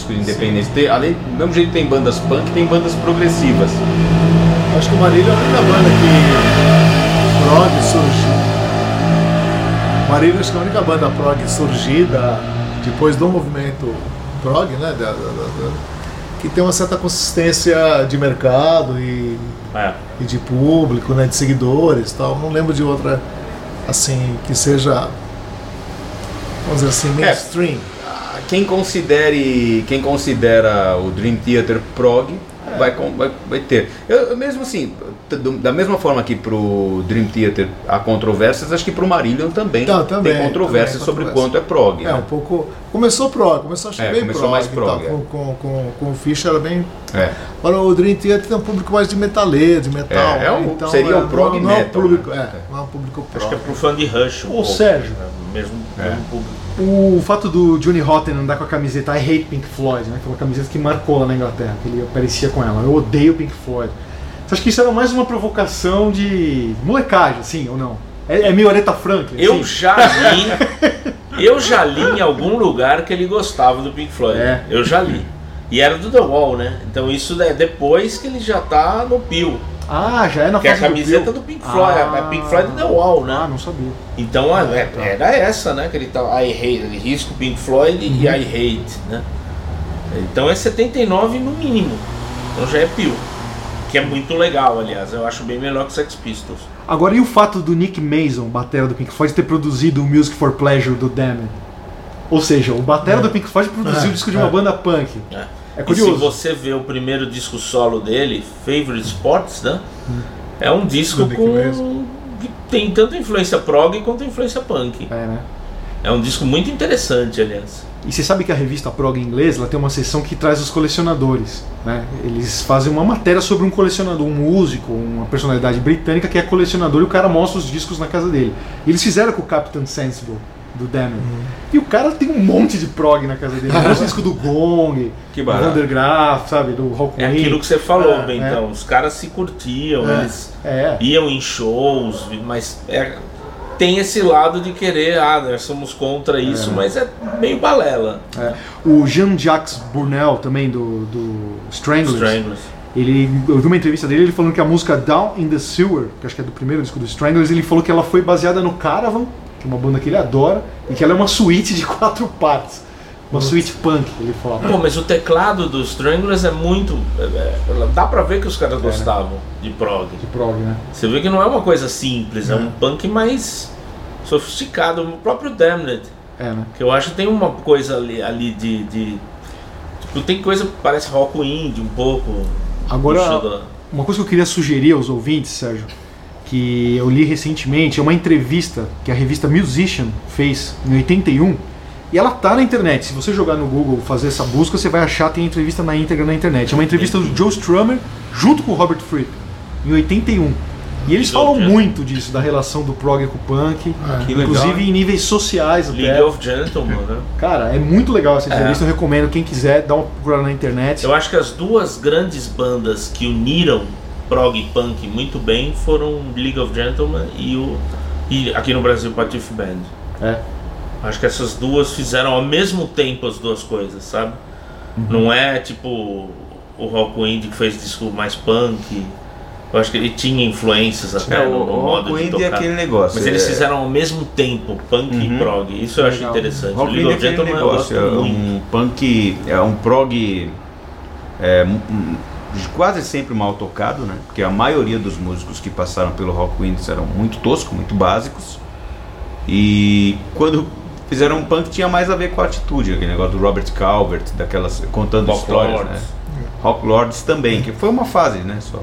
no discos independentes. Tem, além, do mesmo jeito que tem bandas punk, tem bandas progressivas. Acho que o Marília é a única banda que prog surgiu. Marília acho que é a única banda prog surgida depois do movimento prog, né? da- da- da- que tem uma certa consistência de mercado e, É. e de público, né? De seguidores e tal. Não lembro de outra assim que seja. Vamos dizer assim, mainstream. Quem considere, quem considera o Dream Theater prog vai, com- vai, vai ter. Eu, eu mesmo assim, da mesma forma que pro Dream Theater há controvérsias, acho que pro Marillion também, Tá, também, tem controvérsias sobre quanto é prog. É, né? um pouco. Começou prog, começou acho que É, bem começou prog. mais prog, tal, é. com, com, com, o Fischer era bem É. Agora o Dream Theater tem um público mais de metaleiro, de metal. É, é né? um- seria é, o prog não, não é um metal, público, né? é, não é um público prog. Acho que é pro fã de Rush. Um pouco, Sérgio. né? Mesmo, É. mesmo público. O fato do Johnny Rotten andar com a camiseta I Hate Pink Floyd, né? Que foi uma camiseta que marcou lá na Inglaterra, que ele aparecia com ela. Eu odeio Pink Floyd. Você acha que isso era mais uma provocação de molecagem, assim, ou não? É, é meio Aretha Franklin? Eu assim? já li. eu já li em algum lugar que ele gostava do Pink Floyd. É. Eu já li. E era do The Wall, né? Então isso é depois que ele já tá no Pio. Ah, já é na Que é a fase do camiseta Bill. do Pink Floyd. Ah. A Pink Floyd é The Wall, né? Ah, não sabia. Então a- é- era essa, né? Que ele tá. I hate, ele risca o Pink Floyd Uhum. e I hate, né? Então é 79 no mínimo. Então já é Pio. Que é muito legal, aliás. Eu acho bem melhor que Sex Pistols. Agora, e o fato do Nick Mason, batera do Pink Floyd, ter produzido o Music for Pleasure do Damned? Ou seja, o batera do Pink Floyd produziu É, o disco de uma é. banda punk. É. É E curioso. se você vê o primeiro disco solo dele, Favorite Sports, né? É um disco com. Que tem tanto influência prog quanto influência punk. É, né? É um disco muito interessante, aliás. E você sabe que a revista Prog inglesa tem uma seção que traz os colecionadores. Né? Eles fazem uma matéria sobre um colecionador, um músico, uma personalidade britânica que é colecionador e o cara mostra os discos na casa dele. E eles fizeram com o Captain Sensible, do Damned. Uhum. E o cara tem um monte de prog na casa dele. Um disco do Gong, Que do. Undergraph, sabe? Do Rock É aquilo que você falou, É, Bentão. Os caras se curtiam, É. eles É. iam em shows, mas é- tem esse lado de querer, ah, nós somos contra isso, mas é meio balela. é. O Jean-Jacques Bournel, também, do, do Stranglers, Stranglers. Ele, eu vi uma entrevista dele, ele falando que a música Down in the Sewer, que acho que é do primeiro disco do Stranglers, ele falou que ela foi baseada no Caravan, que é uma banda que ele adora, e que ela é uma suíte de quatro partes. Uma suíte punk, ele fala. Pô, mas o teclado dos Stranglers é muito. é- é- dá pra ver que os caras gostavam de prog. De prog, né? Você vê que não é uma coisa simples, é um punk mais sofisticado. O próprio Damned, É, né? que eu acho que tem uma coisa ali, ali de, de- Tipo, tem coisa que parece rock indie um pouco. Agora- Uma coisa que eu queria sugerir aos ouvintes, Sérgio, que eu li recentemente, é uma entrevista que a revista Musician fez em 81, e ela tá na internet. Se você jogar no Google, fazer essa busca, você vai achar, tem a entrevista na íntegra na internet. É uma entrevista do Joe Strummer junto com o Robert Fripp, em 81. E eles falam muito disso, da relação do prog com o punk, legal, inclusive em níveis sociais League até. of Gentlemen, né? Cara, é muito legal essa entrevista, eu recomendo quem quiser dar uma procurada na internet. Eu acho que as duas grandes bandas que uniram prog e punk muito bem foram League of Gentlemen e o e aqui no Brasil Patife Band. É. Acho que essas duas fizeram ao mesmo tempo as duas coisas, sabe? Não é tipo o Rock Indie que fez disco mais punk. Eu acho que ele tinha influências até É, no, no o modo Rock de é tocar. aquele negócio. Mas eles é- fizeram ao mesmo tempo punk e Uhum. prog. Isso eu acho interessante. Rock League é of aquele Gentlemen negócio, é muito. um punk, é um prog é, quase sempre mal tocado, né? Porque a maioria dos músicos que passaram pelo Rock Winds eram muito toscos, muito básicos. E quando fizeram um punk tinha mais a ver com a atitude, aquele negócio do Robert Calvert, daquelas contando Rock histórias, Lords. né? Rock Lords também, que foi uma fase, né, só.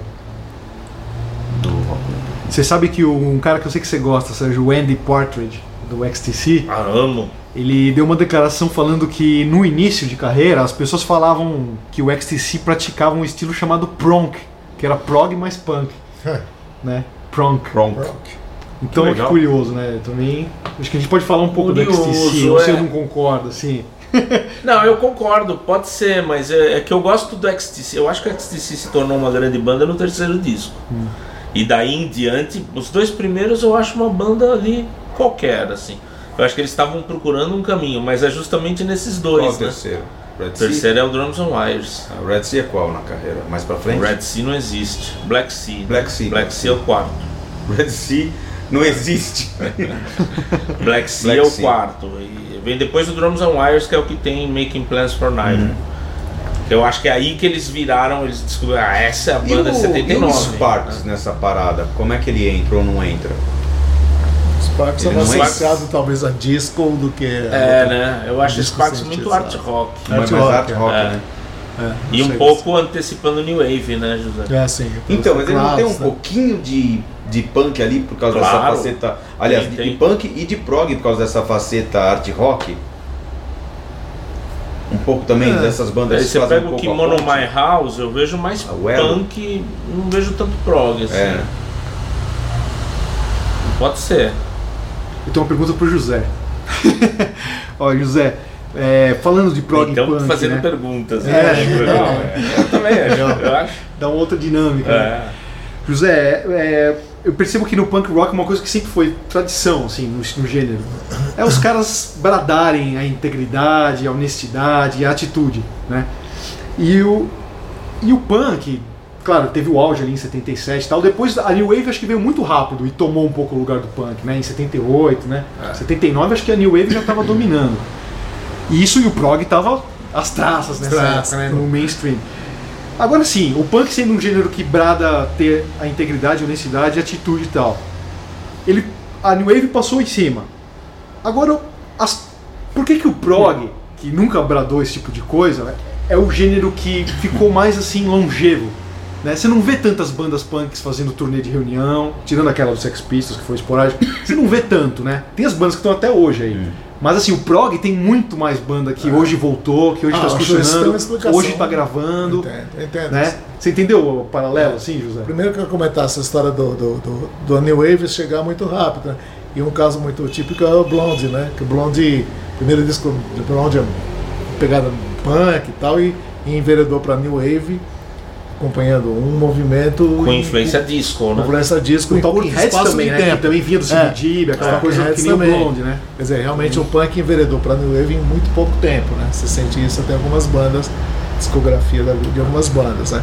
Do Rock Winds. Você sabe que um cara que eu sei que você gosta, Sérgio, o Andy Partridge, do XTC, Ah, amo. Ele deu uma declaração falando que no início de carreira as pessoas falavam que o XTC praticava um estilo chamado pronk, que era prog mais punk, né? Prunk. Pronto. Então, Que curioso, né? Também. Acho que a gente pode falar um pouco do Curioso, XTC, não sei é. se eu não concordo, assim. Não, eu concordo, pode ser, mas é, é que eu gosto do XTC. Eu acho que o XTC se tornou uma grande banda no terceiro disco. E daí em diante, os dois primeiros eu acho uma banda ali qualquer, assim. Eu acho que eles estavam procurando um caminho, mas é justamente nesses Qual dois, o né? terceiro? Red O terceiro é o Drums and Wires. Ah, o Red Sea é qual na carreira? Mais pra frente? O Red Sea não existe. Black Sea. Black Sea. Black Sea é o quarto. Red Sea não existe. Black Sea Black é o Sea. quarto. E vem depois do Drums and Wires, que é o que tem Making Plans for Night. Uhum. Eu acho que é aí que eles viraram, eles descobriram, ah, essa é a E banda de o, e 79. o Sparks nessa parada? Como é que ele entra ou não entra? Sparks não é- associados talvez a disco do que. É, né? Eu acho Sparks muito art sintetizado. rock. Art mais rock, art rock, é. né? É, E um pouco antecipando New Wave, né, José? É assim. Então, mas ele não tem um né? pouquinho de, de punk ali por causa Claro. dessa faceta. Aliás, Tem, de tem. punk e de prog por causa dessa faceta art rock? Um pouco também É. dessas bandas Aí você pega um o Kimono. My House, eu vejo mais Elo. punk, não vejo tanto prog, assim. É. Pode ser. Eu tenho uma pergunta pro José. Ó, José, é, falando de prog então, punk, fazendo né? perguntas. É, né? É. legal, é. Eu também acho. Eu acho. Dá uma outra dinâmica. né? É. José, é, eu percebo que no punk rock uma coisa que sempre foi tradição, assim, no, no gênero. É os caras bradarem a integridade, a honestidade, a atitude, né? E o, e o punk, claro, teve o auge ali em 77 e tal. Depois a New Wave acho que veio muito rápido e tomou um pouco o lugar do punk, né? Em 78, né? 79 acho que a New Wave já estava dominando. E isso e o prog tava às traças nessa Traças, época, né? No mainstream. Agora sim, o punk sendo um gênero que brada ter a integridade, a honestidade, a atitude e tal. Ele, a New Wave passou em cima. Agora, as- por que que o prog, que nunca bradou esse tipo de coisa, né, é o gênero que ficou mais assim longevo? Né? Você não vê tantas bandas punks fazendo turnê de reunião, tirando aquela do Sex Pistols que foi esporádica. Você não vê tanto, né? Tem as bandas que estão até hoje aí. Mas assim, o prog tem muito mais banda que hoje voltou, que hoje Ah, está tem uma funcionando, hoje está gravando. Entendo, entendo. Né? Você entendeu o paralelo, assim, José? Primeiro que eu comentar essa história do, do, do, do New Wave chegar muito rápido, né? E um caso muito típico é o Blonde, né? Que o Blonde, primeiro disco do Blonde é pegada punk e tal, e, e enveredou para New Wave, acompanhando um movimento. Com e- influência disco, com né? influência disco O em curto espaço também, de né? tempo. Que também vinha do É. CBGB, aquela É, coisa que nem o. Blonde, né? Quer dizer, realmente o punk enveredou para New Wave em muito pouco tempo, né? Você sente isso até algumas bandas, discografia de algumas bandas, né?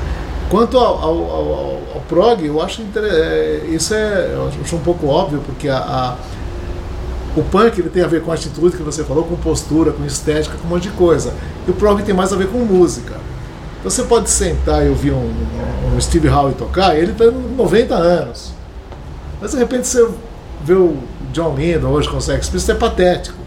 Quanto ao, ao, ao- ao- prog, eu acho inter- é, isso é eu acho um pouco óbvio, porque a, a- o punk ele tem a ver com atitude que você falou, com postura, com estética, com um monte de coisa. E o prog tem mais a ver com música. Então você pode sentar e ouvir um, um Steve Howe tocar, ele tem 90 anos. Mas de repente você vê o John Lennon hoje com o Sex Pistols, é patético.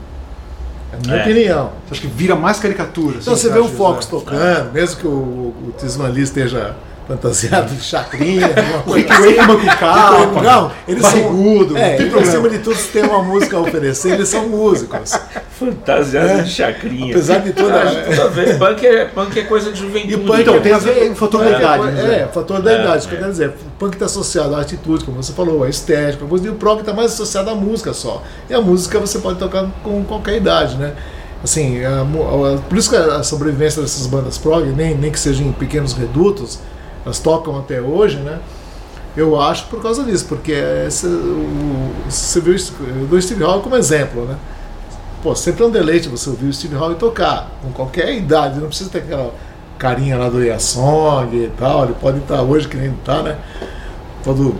É a minha É. opinião. Você acha que vira mais caricatura? Então assim, você vê o Fox José? tocando, mesmo que o, o Tisman Lee esteja fantasiado de chacrinha, Wakeman com capa, Não, eles barrigudo, são. É, não problema. acima de tudo, se tem uma música a oferecer, eles são músicos. Fantasiado É. de chacrinha. Apesar de toda- Ah, tudo a. Punk é, punk é coisa de juventude. E punk Então, é tem a ver com fator é, da idade? É, fator da É, idade. Isso que é. eu quero dizer. Punk está associado à atitude, como você falou, à estética. E o prog está mais associado à música só. E a música você pode tocar com qualquer idade, né? Assim, a a- por isso que a sobrevivência dessas bandas prog, nem, nem que sejam em pequenos redutos, elas tocam até hoje, né? Eu acho por causa disso, porque esse, o, você viu isso- eu dou o Steve Howe como exemplo, né? Pô, sempre é um deleite você ouvir o Steve Howe tocar, com qualquer idade, não precisa ter aquela carinha lá do Song e tal, ele pode estar hoje que nem está, né? Todo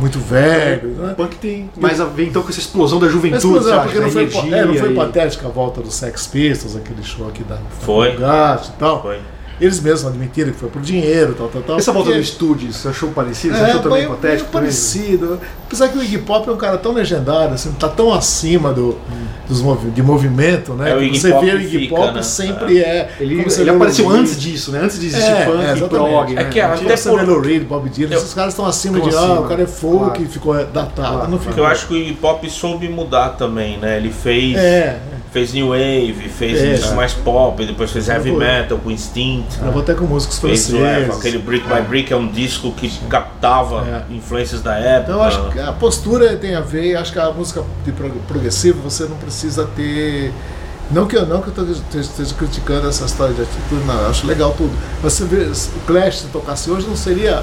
muito velho, né? O punk tem mais a ver então com essa explosão da Mas, juventude, acha, porque da não foi, energia é, não foi e- patética a volta dos Sex Pistols, aquele show aqui da Foi. Gato e tal. Foi. Eles mesmos admitiram que foi por dinheiro, tal, tal, tal. Essa volta do estúdio, você achou parecido? Você É, achou também meio- patético? meio parecido. Apesar que o Iggy Pop é um cara tão legendário, assim, tá tão acima do, dos movi de movimento, né? É, o que Iggy você Pop vê o Iggy fica, Pop né? sempre é. Ele, você ele o apareceu antes disso, né? Antes de existir É, punk é, e prog, É né? que a- Tipo Até por- Lou Reed, Bob Dylan, esses caras estão acima de, acima, ah, o cara é folk claro. e ficou datado. Claro. Não Porque ficou. eu acho que o hip hop soube mudar também, né? Ele fez. É, fez New Wave, fez É, isso é. mais pop, depois fez heavy metal com Instinct. Gravou até com músicos o, é, franceses. aquele Brick by Brick é um disco que captava É. influências da época. Então eu acho que a postura tem a ver, acho que a música de prog- progressivo você não precisa ter. Não que eu não que eu esteja criticando essa história de atitude, não, eu acho legal tudo. Mas se o Clash se tocasse hoje não seria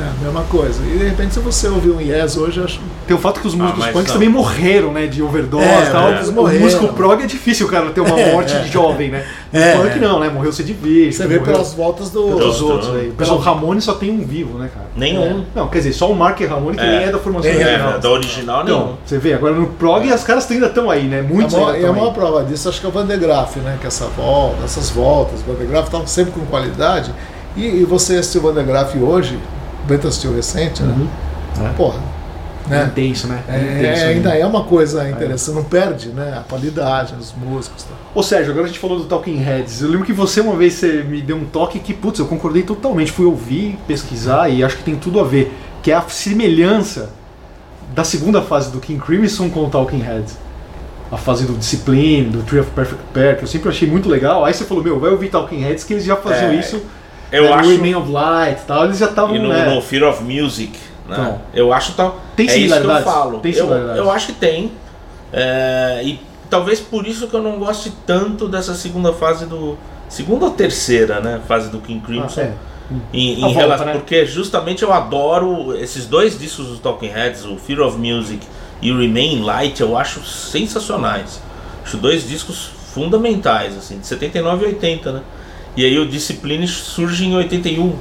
né, a mesma coisa. E de repente se você ouvir um Yes hoje, acho. Tem o fato que os músicos mas punks não. também morreram, né? De overdose É, e tal. eles o músico prog é difícil cara ter uma É, morte é. de jovem, né? É, o punk é. não, né? Morreu Sid Vicious. Você vê morreu pelas voltas do. pelos outros aí. O pessoal pelo- Ramone só tem um vivo, né, cara? Nenhum. Não, quer dizer, só o Mark Ramone que É. nem é da formação é, original. É, da original nenhum. Então, você vê, agora no prog as caras ainda estão aí, né? Muitos e a maior prova disso acho que é o Van de Graaf, né? Que essa volta, essas voltas, o Van de Graaf estavam sempre com qualidade. E, e você assistiu o Van de Graaf hoje, Bento assistiu recente, né? Porra. É Né? intenso, né? É, intenso, né? ainda é uma coisa interessante, não perde né, a qualidade, os músicos. Tá. Ô Sérgio, agora a gente falou do Talking Heads. Eu lembro que você uma vez você me deu um toque que, putz, eu concordei totalmente. Fui ouvir, pesquisar e acho que tem tudo a ver. Que é a semelhança da segunda fase do King Crimson com o Talking Heads. A fase do Discipline, do Tree of Perfect Pair, que eu sempre achei muito legal. Aí você falou, meu, vai ouvir Talking Heads que eles já faziam É, isso. Eu né, acho. Remain of Light e tal, eles já estavam, E no, né? no Fear of Music, né? Então. eu acho tal. Tem é isso que eu falo. Tem eu, eu acho que tem. É, e talvez por isso que eu não goste tanto dessa segunda fase do. Segunda ou terceira, né? Fase do King Crimson. Ah, é. Em, A em volta, relação, né? Porque justamente eu adoro esses dois discos dos Talking Heads, o Fear of Music e o Remain Light, eu acho sensacionais. Acho dois discos fundamentais, assim, de 79 e 80, né? E aí o Discipline surge em 81.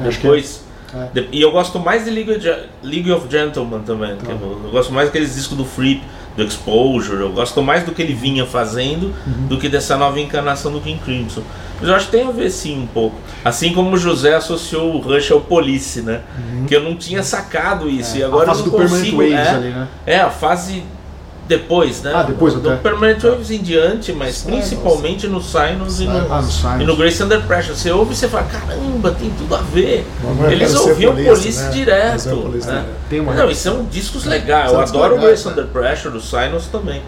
Acho que Depois. É. E eu gosto mais de League of, League of Gentlemen também. eu, eu gosto mais daqueles discos do Freep, do Exposure. Eu gosto mais do que ele vinha fazendo Uhum. do que dessa nova encarnação do King Crimson. Mas eu acho que tem a ver sim um pouco. Assim como o José associou o Rush ao Police, né? Que eu não tinha sacado isso. E agora Uhum. É. a fase eu do não Permanent consigo. Waves é, ali, né? é, a fase depois, né? Ah, depois do até. Permanent Waves em diante, mas principalmente no Sinus e no, Ah, no e no Grace Under Pressure. Você ouve e você fala, caramba, tem tudo a ver. Eles ouviam Police, Police, né? Direto. Police né? Tem uma Não, e são discos legais. Eu adoro o Grace né? Under Pressure, o Sinus também.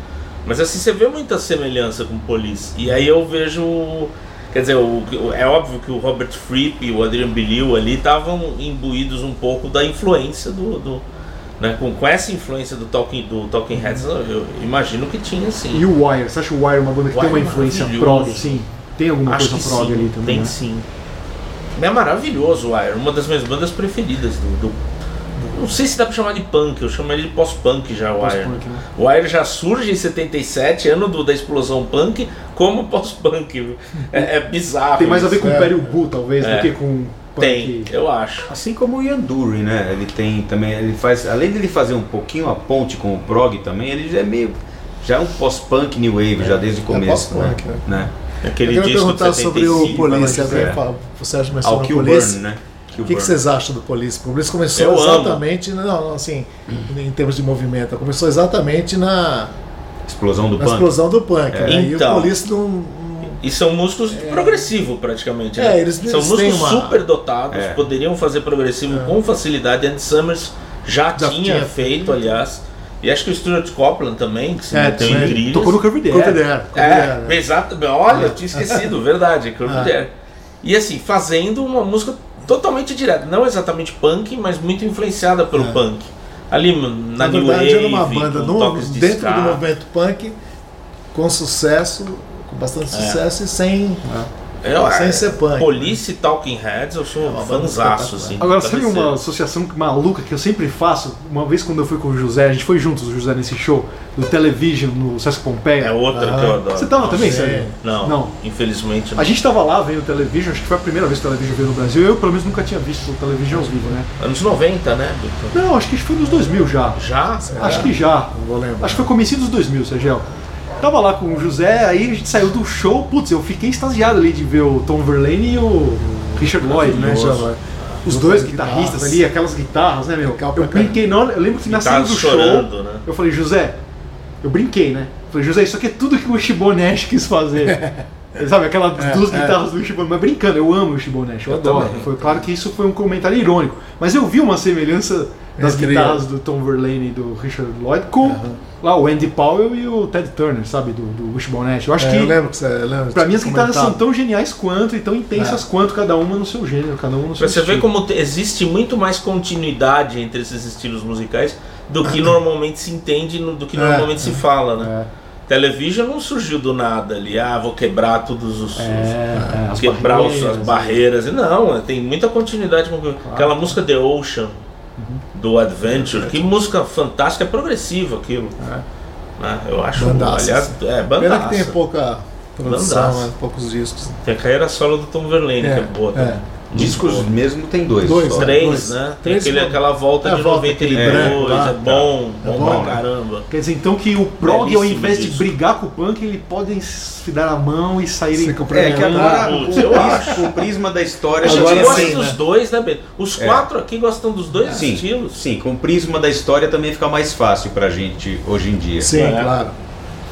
Mas assim, você vê muita semelhança com Police. E aí eu vejo. Quer dizer, o- é óbvio que o Robert Fripp e o Adrian Belew ali estavam imbuídos um pouco da influência do. do- né? com, com essa influência do Talking, do talking Heads, eu, eu imagino que tinha sim. E o Wire, você acha o Wire uma banda que Wire tem uma é influência prog, sim? Tem alguma Acho coisa prog sim, ali também? tem né? sim. É maravilhoso o Wire, uma das minhas bandas preferidas do, do- Não sei se dá pra chamar de punk, eu chamaria de pós-punk já o Wire. Né? O Wire já surge em 77, ano do- da explosão punk, como pós-punk. É, é bizarro. Tem mais a ver isso. com o É. Perry Bull, talvez, É. do que com punk. Tem, eu acho. Assim como o Ian Dury, né? Ele tem também, ele faz, além de ele fazer um pouquinho a ponte com o prog também, ele já é meio já é um pós-punk new wave já desde o começo, né? pós-punk, né? né? Aquele Eu quero disco perguntar de sobre 75, o Agora dizer. fala- o Sérgio Ao mencionou o Kilburn, Police. né? O que, que vocês acham do Police? O Police começou Eu amo. exatamente, não, não, assim, em termos de movimento, começou exatamente na, Explosão do na punk. explosão do punk. É. né? E o Então. Police não. E são músicos progressivo praticamente. É, né? eles- são eles músicos uma- super dotados, É. poderiam fazer progressivo com facilidade. Andy Summers já, Já tinha, tinha feito, aliás. E acho que o Stuart Copeland também, que se É, meteu em também. trilhas. Tocou no Curve Curve Dare. Dare, Curve É, né? exato. Olha, eu tinha esquecido, verdade, Curve. Dare. E assim, fazendo uma música totalmente direta, não exatamente punk, mas muito influenciada pelo É. punk. Ali na, Na New verdade, Wave, era uma banda no- de dentro ska. do movimento punk, com sucesso, com bastante sucesso e sem, Eu, sem é, ser punk. Police e Talking Heads, eu sou banda fanzaço, assim. Agora, sabe ser. uma associação maluca que eu sempre faço? Uma vez quando eu fui com o José, a gente foi juntos, o José, nesse show do Television no Sesc Pompeia. É outra Ah. que eu adoro. Você tava também, Sim. Sérgio? Não, Não. infelizmente não. A gente tava lá vendo o Television, acho que foi a primeira vez que o Television veio no Brasil. Eu, pelo menos, nunca tinha visto o Television ao vivo, né? Anos 90, né, Victor? Não, acho que foi nos 2000 já. Já? Acho que já. Não vou lembrar. Acho que foi comecinho dos 2000, Sérgio. Tava lá com o José, aí a gente saiu do show, putz, eu fiquei extasiado ali de ver o Tom Verlaine e o Richard Lloyd, né? Os dois guitarristas guitarras. ali, aquelas guitarras, né, meu? Eu brinquei, não, eu lembro que na Guitarras do show, chorando, né? eu falei, José, eu brinquei, né? Eu falei, José, isso aqui é tudo que o Shibone Ash quis fazer. Sabe, aquelas duas é. guitarras do Wishbone, mas brincando, eu amo o Wishbone Nash, eu, Eu adoro. também. Foi claro que isso foi um comentário irônico, mas eu vi uma semelhança das guitarras do Tom Verlaine e do Richard Lloyd com lá o Andy Powell e o Ted Turner, sabe, do, do Wishbone Nash. Eu acho É, que eu lembro que você lembra. Pra mim as guitarras são tão geniais quanto e tão intensas quanto cada uma no seu gênero, cada uma no seu Pra você ver estilo. como te- existe muito mais continuidade entre esses estilos musicais do que normalmente se entende, do que É, normalmente se fala, né? É, Television não surgiu do nada ali, ah, vou quebrar todos os. é, é, as quebrar os- barreiras, as barreiras. Não, tem muita continuidade com aquela música The Ocean Uhum. Do Adventure. Que música fantástica, é progressiva aquilo. Né? Eu acho. Bandaça, aliás, é, Pena bandaça. que tem pouca produção, né? poucos discos. Tem a carreira solo do Tom Verlaine, É, que é boa. também. é. Discos mesmo tem dois. Dois, só. né? Três, Dois. né? Tem Três aquele, aquela volta É, de volta aquele 92, branco lá, é bom, É bom, bom, pra né? caramba. Quer dizer, então que o prog, ao invés de disco. brigar com o punk, ele pode se dar a mão e saírem Se É que agora, Putz, com, eu o acho. o prisma da história, A gente Agora gosta sim, dos né? dois, né, Beto? Os É. quatro aqui gostam dos dois Sim, estilos. sim, com o prisma da história também fica mais fácil pra gente hoje em dia. Sim, É.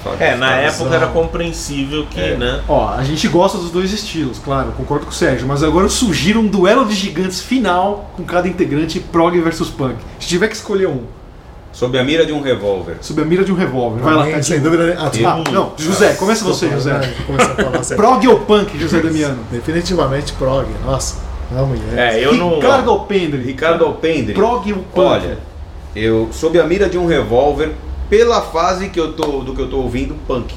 claro. É, na época era compreensível que, É. né? Ó, a gente gosta dos dois estilos, claro, concordo com o Sérgio, mas agora surgiram um duelo de gigantes final com cada integrante prog versus punk. Se tiver que escolher um, Sob a mira de um revólver. sob a mira de um revólver, vai lá, sem dúvida. Ah, Eu- Ah, não, José, começa você, José. Vou começar a falar sério. Prog ou punk, José Damiano? Definitivamente prog. Nossa, amo É, eu não. Ricardo Alpendre, Ricardo Alpendre. prog ou punk? Olha, eu sob a mira de um revólver, pela fase que eu tô, do que eu tô ouvindo, punk.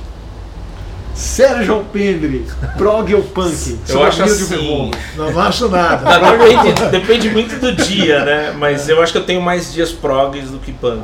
Sérgio Alpendre, prog ou punk? Eu acho assim. Não acho nada. Ah, depende, depende muito do dia, né? Mas eu acho que eu tenho mais dias progs do que punk.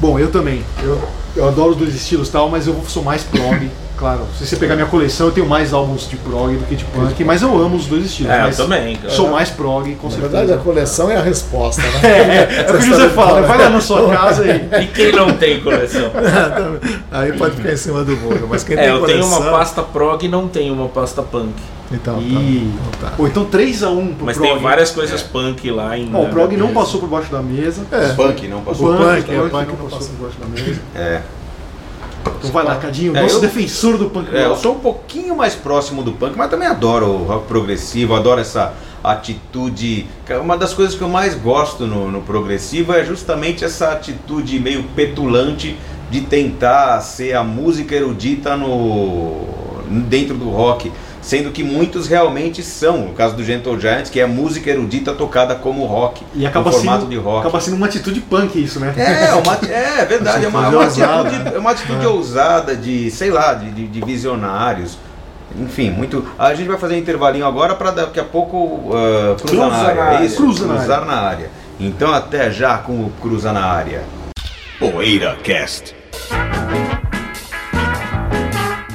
Bom, eu também. Eu, eu adoro os dois estilos e tal, mas eu sou mais prog. Claro, se você pegar minha coleção, eu tenho mais álbuns de prog do que de punk, mas eu amo os dois estilos. É, eu também, cara. Sou mais prog, com Na certeza. verdade, a coleção é a resposta, né? É, é o que o José fala, vai lá na sua casa e. E quem não tem coleção? Aí pode ficar em cima do muro. Mas quem É, tem eu coleção... tenho uma pasta prog e não tenho uma pasta punk. Então, tá. Ih. Então tá. Pô, então 3x1 pro Mas prog. tem várias coisas punk lá em. Ó, o prog não passou por baixo da mesa. É. Punk não O passou. punk, punk, é, o o punk não não passou por baixo da mesa. É. Então vai lá, Cadinho, É, nosso eu- defensor do punk É, eu sou um pouquinho mais próximo do punk, mas também adoro o rock progressivo, adoro essa atitude. Uma das coisas que eu mais gosto no, no progressivo é justamente essa atitude meio petulante de tentar ser a música erudita no dentro do rock. Sendo que muitos realmente são, no caso do Gentle Giants, que é música erudita tocada como rock, E acaba no formato sendo, de rock. acaba sendo uma atitude punk isso, né? É, uma, é verdade, é uma, é uma Atitude ousada, atitude, é uma atitude ousada de, sei lá, de, de- de visionários. Enfim, muito. A gente vai fazer um intervalinho agora para daqui a pouco ah, cruzar Cruza na área. na É área. isso? Cruza na cruzar na área. Então até já com o Cruza na área. Poeira Cast.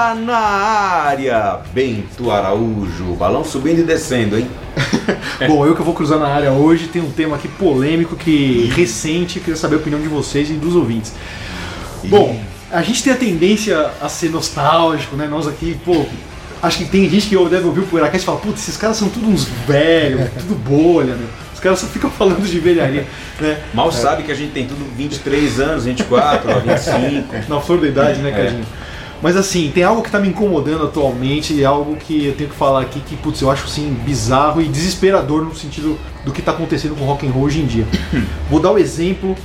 Cruza na área! Bento Araújo. Balão subindo e descendo, hein? Bom, eu que vou cruzar na área hoje, tem um tema aqui polêmico que recente, queria saber a opinião de vocês e dos ouvintes. Bom, a gente tem a tendência a ser nostálgico, né? Nós aqui, pô, acho que tem gente que deve ouvir o Poeiracast e fala, putz, esses caras são tudo uns velhos, tudo bolha, né? Os caras só ficam falando de velharia, né? Mal sabe que a gente tem tudo 23 anos, 24, ó, 25. Na flor da idade, né, É. Mas assim, tem algo que tá me incomodando atualmente e algo que eu tenho que falar aqui que, putz, eu acho assim bizarro e desesperador no sentido do que tá acontecendo com o rock and roll hoje em dia. Vou dar o exemplo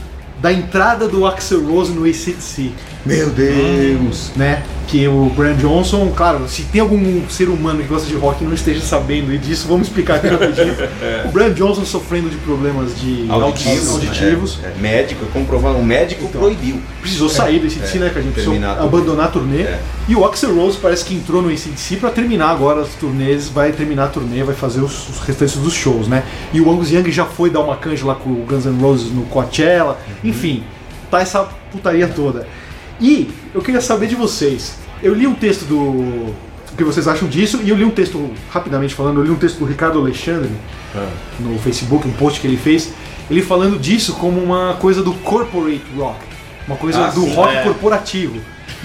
da entrada do Axel Rose no ACDC. Meu Deus! né? Que o Brian Johnson, claro, se tem algum ser humano que gosta de rock e não esteja sabendo disso, vamos explicar aqui rapidinho. O Brian Johnson sofrendo de problemas de Auditivos. auditivos. É, é, médico, comprovado, um médico Então. proibiu. Precisou sair do ACDC, É, né? Que a gente precisou a abandonar a turnê. É. E o Axel Rose parece que entrou no ACDC pra terminar agora as turnês, vai terminar a turnê, vai fazer os, os restantes dos shows, né? E o Angus Young já foi dar uma canja lá com o Guns N' Roses no Coachella, Uhum. enfim, tá essa putaria toda. E eu queria saber de vocês. Eu li um texto do. O que vocês acham disso? E eu li um texto, rapidamente falando, eu li um texto do Ricardo Alexandre no Facebook, um post que ele fez, ele falando disso como uma coisa do corporate rock, uma coisa Ah, do sim, rock é. corporativo.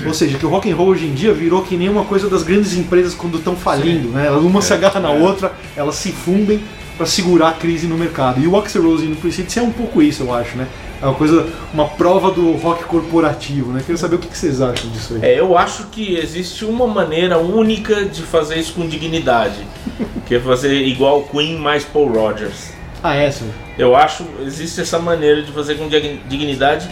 Ou seja, que o rock and roll hoje em dia virou que nem uma coisa das grandes empresas quando estão falindo, né? Elas uma se agarra na outra, elas se fundem para segurar a crise no mercado. E o Axl Rose no Precedence é um pouco isso, eu acho, né? É uma coisa, uma prova do rock corporativo, né? Queria saber o que vocês acham disso aí. É, eu acho que existe uma maneira única de fazer isso com dignidade, que é fazer igual Queen mais Paul Rogers. Ah, é, senhor? Eu acho existe essa maneira de fazer com dig- dignidade,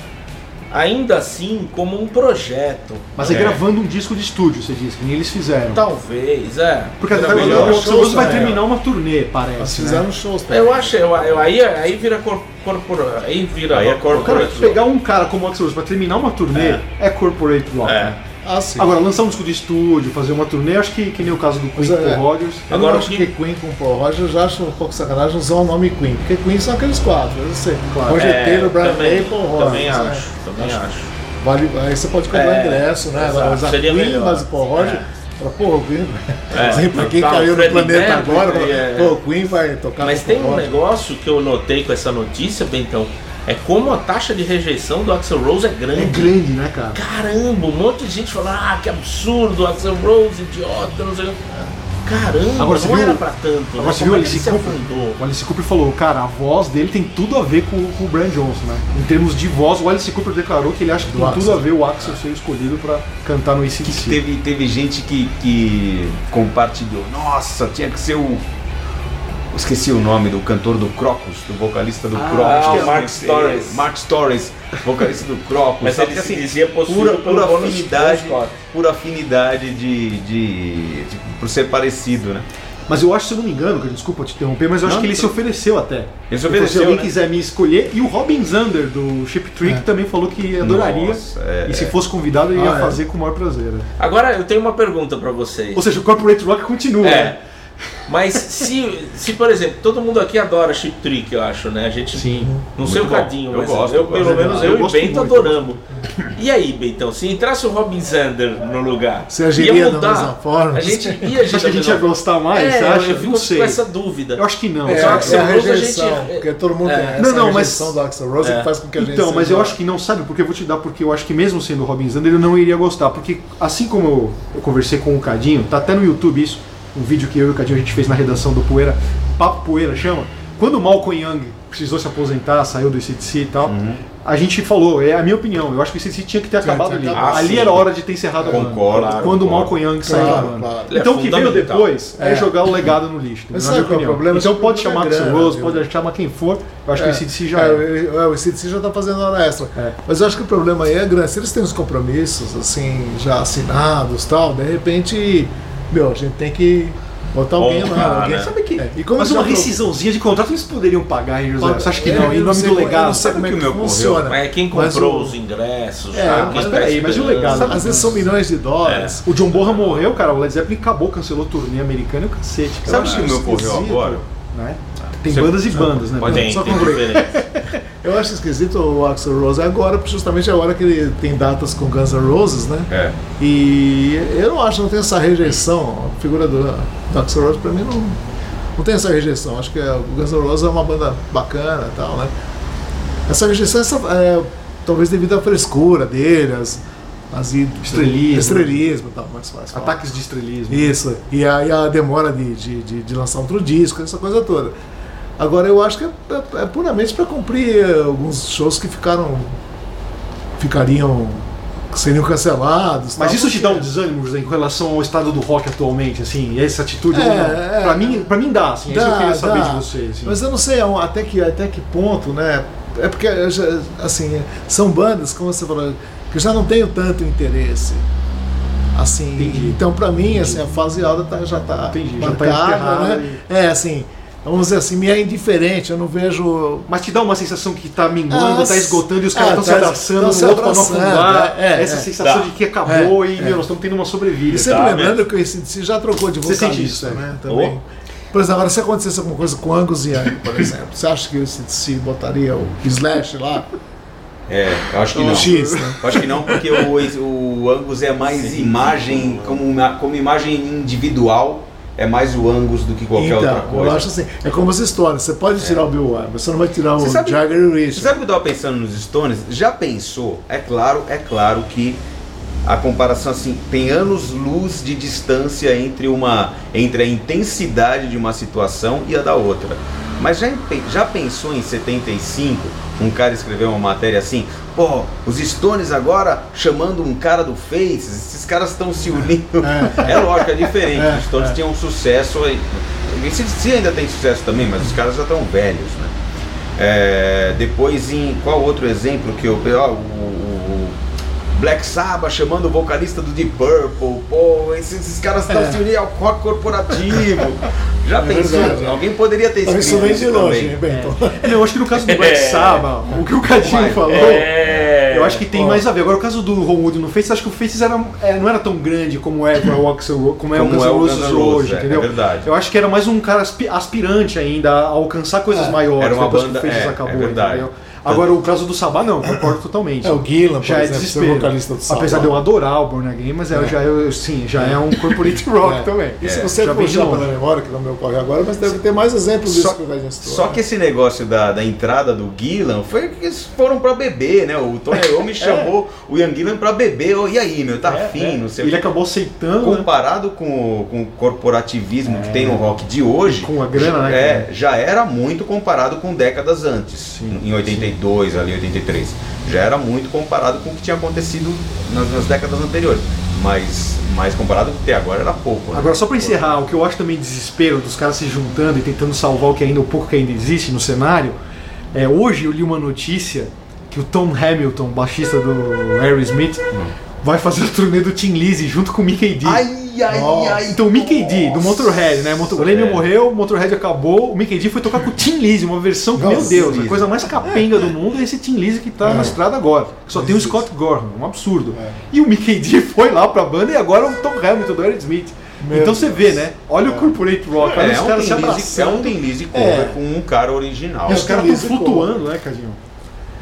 ainda assim como um projeto. Mas é, É. gravando um disco de estúdio, você disse, que nem eles fizeram. Talvez, é. Porque até agora o Rose vai né? terminar uma turnê, parece. né? fizeram shows. Eu acho, eu, eu- aí, aí vira cor, corpora, aí vira Aí é O cara corporate. pegar um cara como o Axl Rose pra terminar uma turnê é, corporate rock. É. né? Ah, sim. Agora, lançar um disco de estúdio, fazer uma turnê, acho que, que nem o caso do Queen é- com o Rogers. Eu Agora, acho que- que Queen com Paul Rogers, eu já acho um pouco sacanagem usar o nome Queen, porque Queen são aqueles quatro, eu sei. Claro. Roger É, Taylor, Brian também, May e Paul Rogers. Também né? acho, também acho. Vale, aí você pode comprar É, ingresso, né? exato, Usar seria Queen, melhor. mas o Paul Rogers. É. Fala, pô, o Queen. É. Assim, pra quem Tá, caiu no planeta Mercury, agora, é. pô, o Queen vai tocar Mas tem um Rogers. negócio que eu notei com essa notícia, Bentão, é como a taxa de rejeição do Axel Rose é grande. É grande, né, cara? Caramba, um monte de gente falando, ah, que absurdo, Axel Rose, idiota, não sei o que. Caramba, Agora, você não viu- era pra tanto. Agora né? você Como viu é o que Alice Cooper? O Alice Cooper falou, cara, a voz dele tem tudo a ver com, com o Brian Johnson, né? Em termos de voz, o Alice Cooper declarou que ele acha que Do tem Axl. tudo a ver o Axel ser escolhido pra cantar no ACDC. Teve, teve gente que, que compartilhou. Nossa, tinha que ser o. Esqueci o nome do cantor do Crocus, do vocalista do Ah, Crocus. o Mark Storrs. Mark Storrs, vocalista do Crocus. Mas ele que, se dizia pura, pura afinidade, pura afinidade de, de, de- por ser parecido, né? Mas eu acho, se eu não me engano, cara, desculpa te interromper, mas eu acho Não, que ele tô- se ofereceu até. Ele se ofereceu, se alguém né? quiser me escolher. E o Robin Zander, do Chip Trick, também falou que adoraria. Nossa, é, e se é. fosse convidado, ele ia Ah, é. fazer com o maior prazer. né? Agora eu tenho uma pergunta pra vocês. Ou seja, o Corporate Rock continua. É. né? Mas se, se, por exemplo, todo mundo aqui adora Chip Trick, eu acho, né? A gente. Sim. Não sei o. Cadinho, Eu mas gosto, eu, eu pelo gosto. menos Eu eu, e Bento muito. adoramos. E aí, Bentão, se entrasse o Robin Zander no lugar, Você agiria ia da mudar? mesma forma? A gente ia que a gente ia gostar mais? É, Você eu- acha? eu fico não sei. com essa dúvida. Eu acho que não. É, Só é que Axl a Rose a rejeição, gente- porque todo mundo É. tem essa Não, não, mas- do Axl Rose É. que faz com que a gente Então, mas eu acho que não sabe, porque eu vou te dar, porque eu acho que mesmo sendo o Robin Zander, ele não iria gostar. Porque assim como eu, eu conversei com o Cadinho, tá até no YouTube isso, um vídeo que eu e o Cadinho a gente fez na redação do Poeira, Papo Poeira chama. Quando o Malcolm Young precisou se aposentar, saiu do ICDC e tal, a gente falou, é a minha opinião, eu acho que o ICDC tinha que ter acabado ali. acabar. ali sim. era hora de ter encerrado a banda. Concordo, Claro, Quando o concordo. Malcolm Young saiu da Claro, banda. claro. É Então o que veio depois é, É. jogar o legado no lixo, Mas na minha é o opinião. problema? Então pode chamar é Axl grande, Rose, viu? pode chamar quem for, eu acho que o ICDC já é, é. o- é, o ICDC já tá fazendo hora extra. É. Mas eu acho que o problema aí é grande. Se eles têm os compromissos, assim, já assinados tal, de repente, meu, a gente tem que botar alguém Honrar, lá. Alguém, né? Sabe que, É, e como mas uma rescisãozinha de contrato eles poderiam pagar, hein, José? Você acha que é, não? Em nome do legado. não sabe como é o que que me ocorreu? funciona. Mas é quem Mas comprou o- os ingressos, É, sabe? mas tá peraí, mas o legado? Às vezes são milhões de dólares. O John Bonham morreu, cara. O Led Zeppelin acabou, cancelou a turnê americana e o cacete, cara. Sabe o que me ocorreu agora? Né? Tem Você- bandas e bandas, né? Pode- Tem, Só tem. Eu acho esquisito o Axl Rose agora, porque justamente é a hora que ele tem datas com Guns N' Roses, né? É. E eu não acho, não tem essa rejeição. A figura do, do Axl Rose pra mim não, não tem essa rejeição. Acho que é- o Guns N' Roses é uma banda bacana e tal, né? Essa rejeição essa, é talvez devido à frescura dele, as, as Estrelismo. estrelismo e tal, mais fácil. Ataques de estrelismo. Isso, e aí a demora de, de, de, de lançar outro disco, essa coisa toda. Agora eu acho que é, é- é puramente para cumprir alguns shows que ficaram. ficariam. que seriam cancelados. Mas tal. isso te dá um desânimo, José, em relação ao estado do rock atualmente, assim, e essa atitude? É, é. pra, mim, pra mim dá, assim, é isso que eu Dá, queria saber dá. de vocês. Assim. Mas eu não sei até que, até que ponto, né? É porque, assim, são bandas, como você falou, que eu já não tenho tanto interesse. Assim, Entendi. então para mim assim, a fase alta tá- já está Entendi, já tá marcada, né? É assim, vamos dizer assim, me é indiferente, eu não vejo Mas te dá uma sensação que tá minguando, Ah, tá esgotando e os ah, caras estão se tá- abraçando tão um se outro pra não abraçando, afundar. é, é, Essa é. sensação Dá. de que acabou É, e é. meu, nós estamos tendo uma sobrevida. E sempre Tá, lembrando que o ACDC já trocou de Você sente vocalista, isso, é. né? Também. Por exemplo, agora se acontecesse alguma coisa com Angus Young, por exemplo, você acha que o ACDC botaria o Slash lá? É, eu acho que O não. X, né? Eu acho que não, porque o, o Angus é mais imagem, como, uma- como imagem individual, é mais o Angus do que qualquer outra Então, coisa. eu acho assim, é como as histórias, você pode tirar o Bill Wyman, mas você não vai tirar o Você sabe- Jagger e o Você Richard. sabe o que eu tava pensando nos Stones? Já pensou? É claro, é claro que a comparação assim tem anos luz de distância entre uma entre a intensidade de uma situação e a da outra. Mas já, já pensou em 75 um cara escreveu uma matéria assim, pô, os Stones agora chamando um cara do Faces, esses caras estão se unindo. É, lógico, é diferente. É, os Stones é. tinham sucesso aí. Se, se ainda tem sucesso também, mas os caras já estão velhos, né? É, depois em qual outro exemplo que eu ó, o, o Black Sabbath chamando o vocalista do Deep Purple, pô, esses, esses caras estão É. se unindo ao rock corporativo. Já pensou? verdade. Alguém poderia ter Então, isso escrito vem de longe. Bento? É, não, eu acho que no caso do Black É. Sabbath, o que o Cadinho falou, É. eu acho que tem mais a ver. Agora, o caso do Ron Wood no Faces, acho que o Faces era, é, não era tão grande como é o Ro- como é Como é o Roses Guns N' Roses, hoje, é, entendeu? é verdade. Eu acho que era mais um cara aspi- aspirante ainda a alcançar coisas É, maiores era uma depois banda- que o Faces é, acabou, é verdade. entendeu? Agora, o caso do Sabá, não, concordo totalmente. É o Gillan, por já é exemplo, ser desespero. vocalista do Sabbath. Apesar de eu adorar o Born Again, mas é, É. já é, sim, já é um corporate rock É. também. E se É. você Já puxar pela memória, que não me ocorre agora, mas deve ter mais exemplos disso Só, que a gente citou, só né? que esse negócio da, da entrada do Gillan foi que eles foram pra beber, né? O Tony Iommi chamou o Ian Gillan pra beber. Ô, e aí, meu, tá É, é. não sei o Ele acabou aceitando, né? Comparado com, o- com o corporativismo que tem no rock de hoje, Com a grana, né, é, já era muito comparado com décadas antes, em 82, ali 83. Já era muito comparado com o que tinha acontecido nas, nas décadas anteriores. Mas, mas comparado com o que tem agora era pouco. né? Agora, só pra encerrar, o que eu acho também desespero dos caras se juntando e tentando salvar o que ainda, o pouco que ainda existe no cenário, é hoje eu li uma notícia que o Tom Hamilton, baixista do Aerosmith, vai fazer a turnê do Tim Lizzy junto com o Mickey D. Ai, ai, Nossa. ai. Então o Mickey D, do. Motorhead, né? Motor... O Lemmy É. morreu, o Motorhead acabou, o Mickey D foi tocar com o Tim Lizzy, uma versão que, meu Deus, a coisa mais capenga do mundo é esse Tim Lizzy que tá É. na estrada agora. Que só tem o. Scott Gorham, um absurdo. É. E o Mickey D foi lá pra banda e agora o Tom Hamilton do Aerosmith. Meu então você Deus. vê, né? Olha o corporate rock, olha É, os um caras se Tin Lizzy- é um. Tin Lizzy cover É. com um cara original. E os É, caras estão flutuando, né, Cadinho?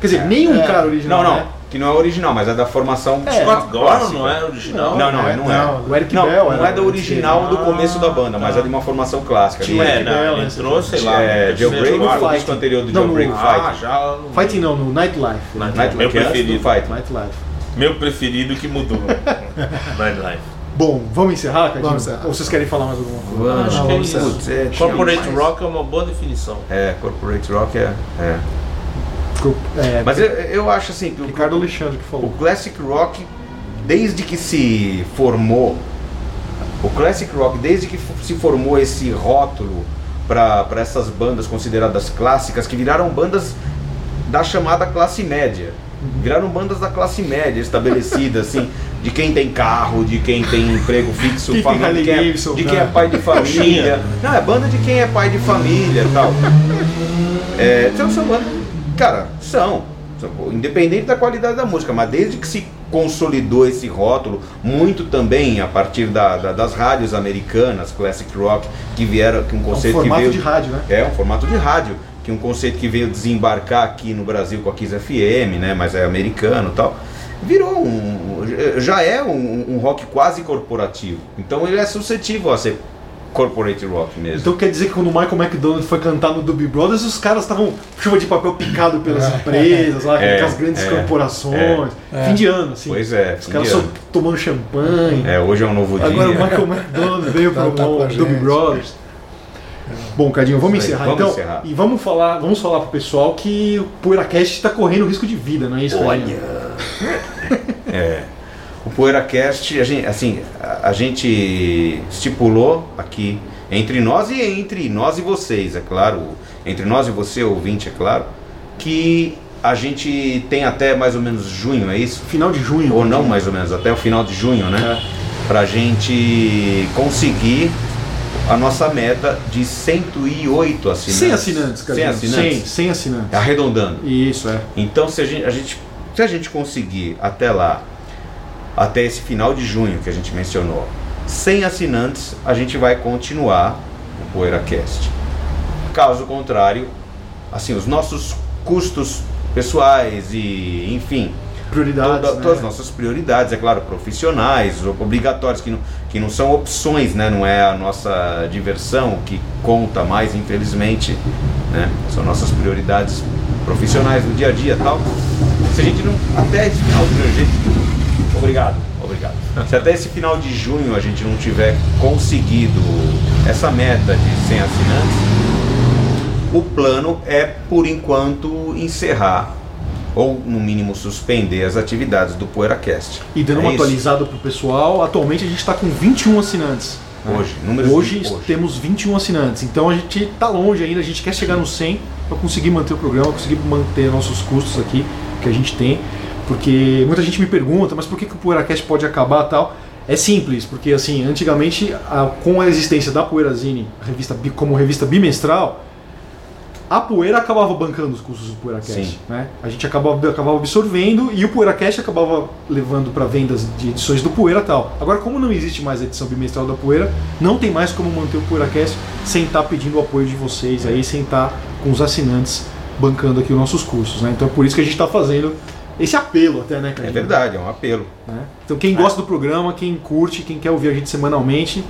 Quer dizer, nenhum É. cara original. Não, não, Né? Que não é original, mas é da formação É. Scott Gorham clássica. não é original? Não, não, é, não é. Não, O Eric Não, Bell não é da original do começo da banda, mas é de uma formação clássica. Tinha É, Eric não, Bell, ele né, entrou, sei lá. É, Jailbreak, quarto. o Fight. disco anterior do Não, no- Ah, Fight. já. Fighting não, no Nightlife. Night- Nightlife, meu é preferido. Fight. Nightlife. Meu preferido que mudou. Nightlife. Bom, vamos encerrar, Cadinho? Vamos encerrar. Ou vocês querem falar mais alguma coisa? Vamos, Acho que é isso. É, Corporate mais. Rock é uma boa definição. É, Corporate Rock é. é. É, Mas eu, eu acho assim que o, Ricardo Alexandre que o falou. Classic Rock, desde que se formou, o Classic Rock, desde que se formou esse rótulo para essas bandas consideradas clássicas, que viraram bandas da chamada classe média. Viraram bandas da classe média estabelecida, assim, de quem tem carro, de quem tem emprego fixo, tem família, de quem, é, de né? quem é pai de família. Não, é banda de quem é pai de família tal. É, então são bandas. Cara, são. Independente da qualidade da música, mas desde que se consolidou esse rótulo, muito também a partir da- da- das rádios americanas, classic rock, que vieram, que um É um conceito que formato veio de rádio, né? é um formato de rádio, que um conceito que veio desembarcar aqui no Brasil com a Kiss FM, né? Mas é americano, e tal. Virou um, já é um, um rock quase corporativo. Então ele é suscetível a ser corporate rock mesmo. Então quer dizer que quando o Michael McDonald foi cantar no Doobie Brothers, os caras estavam chuva de papel picado pelas empresas, lá, É, com as grandes é, corporações. é. Fim de ano, assim. pois é, Os caras só tomando champanhe. É, hoje é um novo Agora o dia. Michael McDonald veio Tá- para tá com a o Doobie. Brothers. Bom, Cadinho, vamos encerrar vamos então. encerrar. E vamos falar, vamos falar pro pessoal que o PoeiraCast está correndo risco de vida, não é isso, Cadinho? É. PoeiraCast, a gente, assim, a, a gente estipulou aqui entre nós e entre nós e vocês, é claro, entre nós e você, ouvinte, é claro, que a gente tem até mais ou menos junho, é isso? Final de junho. Ou não mais ou menos, até o final de junho, né? Pra gente conseguir a nossa meta de 108 assinantes. 100 assinantes, cara. 100 assinantes. 100, 100 assinantes. Arredondando. Isso, é. Então, se a gente, a gente- se a gente conseguir até lá, até esse final de junho que a gente mencionou, 100 assinantes, a gente vai continuar o PoeiraCast. Caso contrário, assim, os nossos custos pessoais e, enfim, Prioridades. toda- né? todas as nossas prioridades, é claro, profissionais, obrigatórios, que não, que não são opções, né? Não é a nossa diversão que conta mais, infelizmente, né? São nossas prioridades profissionais no dia a dia e tal. Se a gente não. Até esse final gente. Obrigado, obrigado. Se até esse final de junho a gente não tiver conseguido essa meta de 100 assinantes, o plano é, por enquanto, encerrar ou, no mínimo, suspender as atividades do PoeiraCast. E dando É uma atualizada pro pessoal, atualmente a gente está com 21 assinantes. Hoje, números Hoje, hoje. temos 21 assinantes. Então a gente tá longe ainda, a gente quer chegar no 100 para conseguir manter o programa, conseguir manter nossos custos aqui que a gente tem. Porque muita gente me pergunta, mas por que, que o PoeiraCast pode acabar tal? É simples, porque assim, antigamente, a- com a existência da Poeirazine revista, como revista bimestral, a Poeira acabava bancando os custos do PoeiraCast. Né? A gente acabava, acabava absorvendo e o PoeiraCast acabava levando para vendas de edições do Poeira tal. Agora, como não existe mais a edição bimestral da Poeira, não tem mais como manter o PoeiraCast sem estar pedindo o apoio de vocês aí, sem estar com os assinantes bancando aqui os nossos custos. Né? Então é por isso que a gente está fazendo esse apelo até, né, cara? É verdade, é um apelo. né? Então quem gosta do programa, quem curte, quem quer ouvir a gente semanalmente,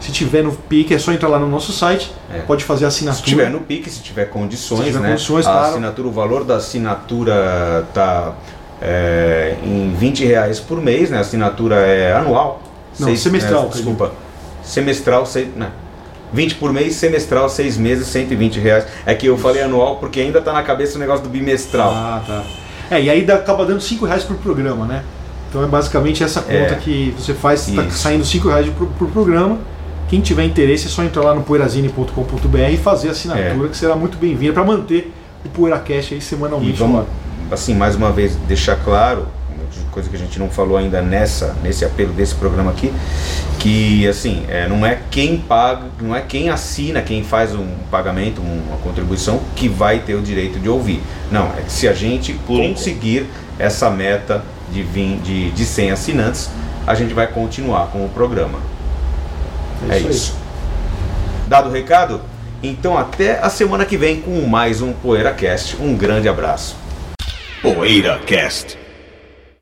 se tiver no pique, é só entrar lá no nosso site, É. pode fazer a assinatura. Se tiver no pique, se tiver condições, Se tiver né? condições, a claro. assinatura, o valor da assinatura tá é, em 20 reais por mês, né? A assinatura é anual. Não, semestral, né, desculpa. Semestral, seis, né? 20 por mês, semestral, 6 meses, 120 reais. É que eu falei anual porque ainda tá na cabeça o negócio do bimestral. Ah, tá. É, e aí dá- acaba dando 5 reais por programa, né? Então é basicamente essa conta É. que você faz, tá Isso. saindo 5 reais por, por programa. Quem tiver interesse é só entrar lá no poeirazine.com.br e fazer a assinatura, que será muito bem-vinda para manter o PoeiraCast aí E semanalmente. no vamos, assim, mais uma vez, deixar claro, coisa que a gente não falou ainda nessa, nesse apelo desse programa aqui, que assim, é, não é quem paga, não é quem assina, quem faz um pagamento, uma contribuição, que vai ter o direito de ouvir. Não, é que se a gente conseguir essa meta de, 20, de, de 100 assinantes, a gente vai continuar com o programa. É aí. isso. Dado o recado? Então até a semana que vem com mais um PoeiraCast. Um grande abraço. PoeiraCast.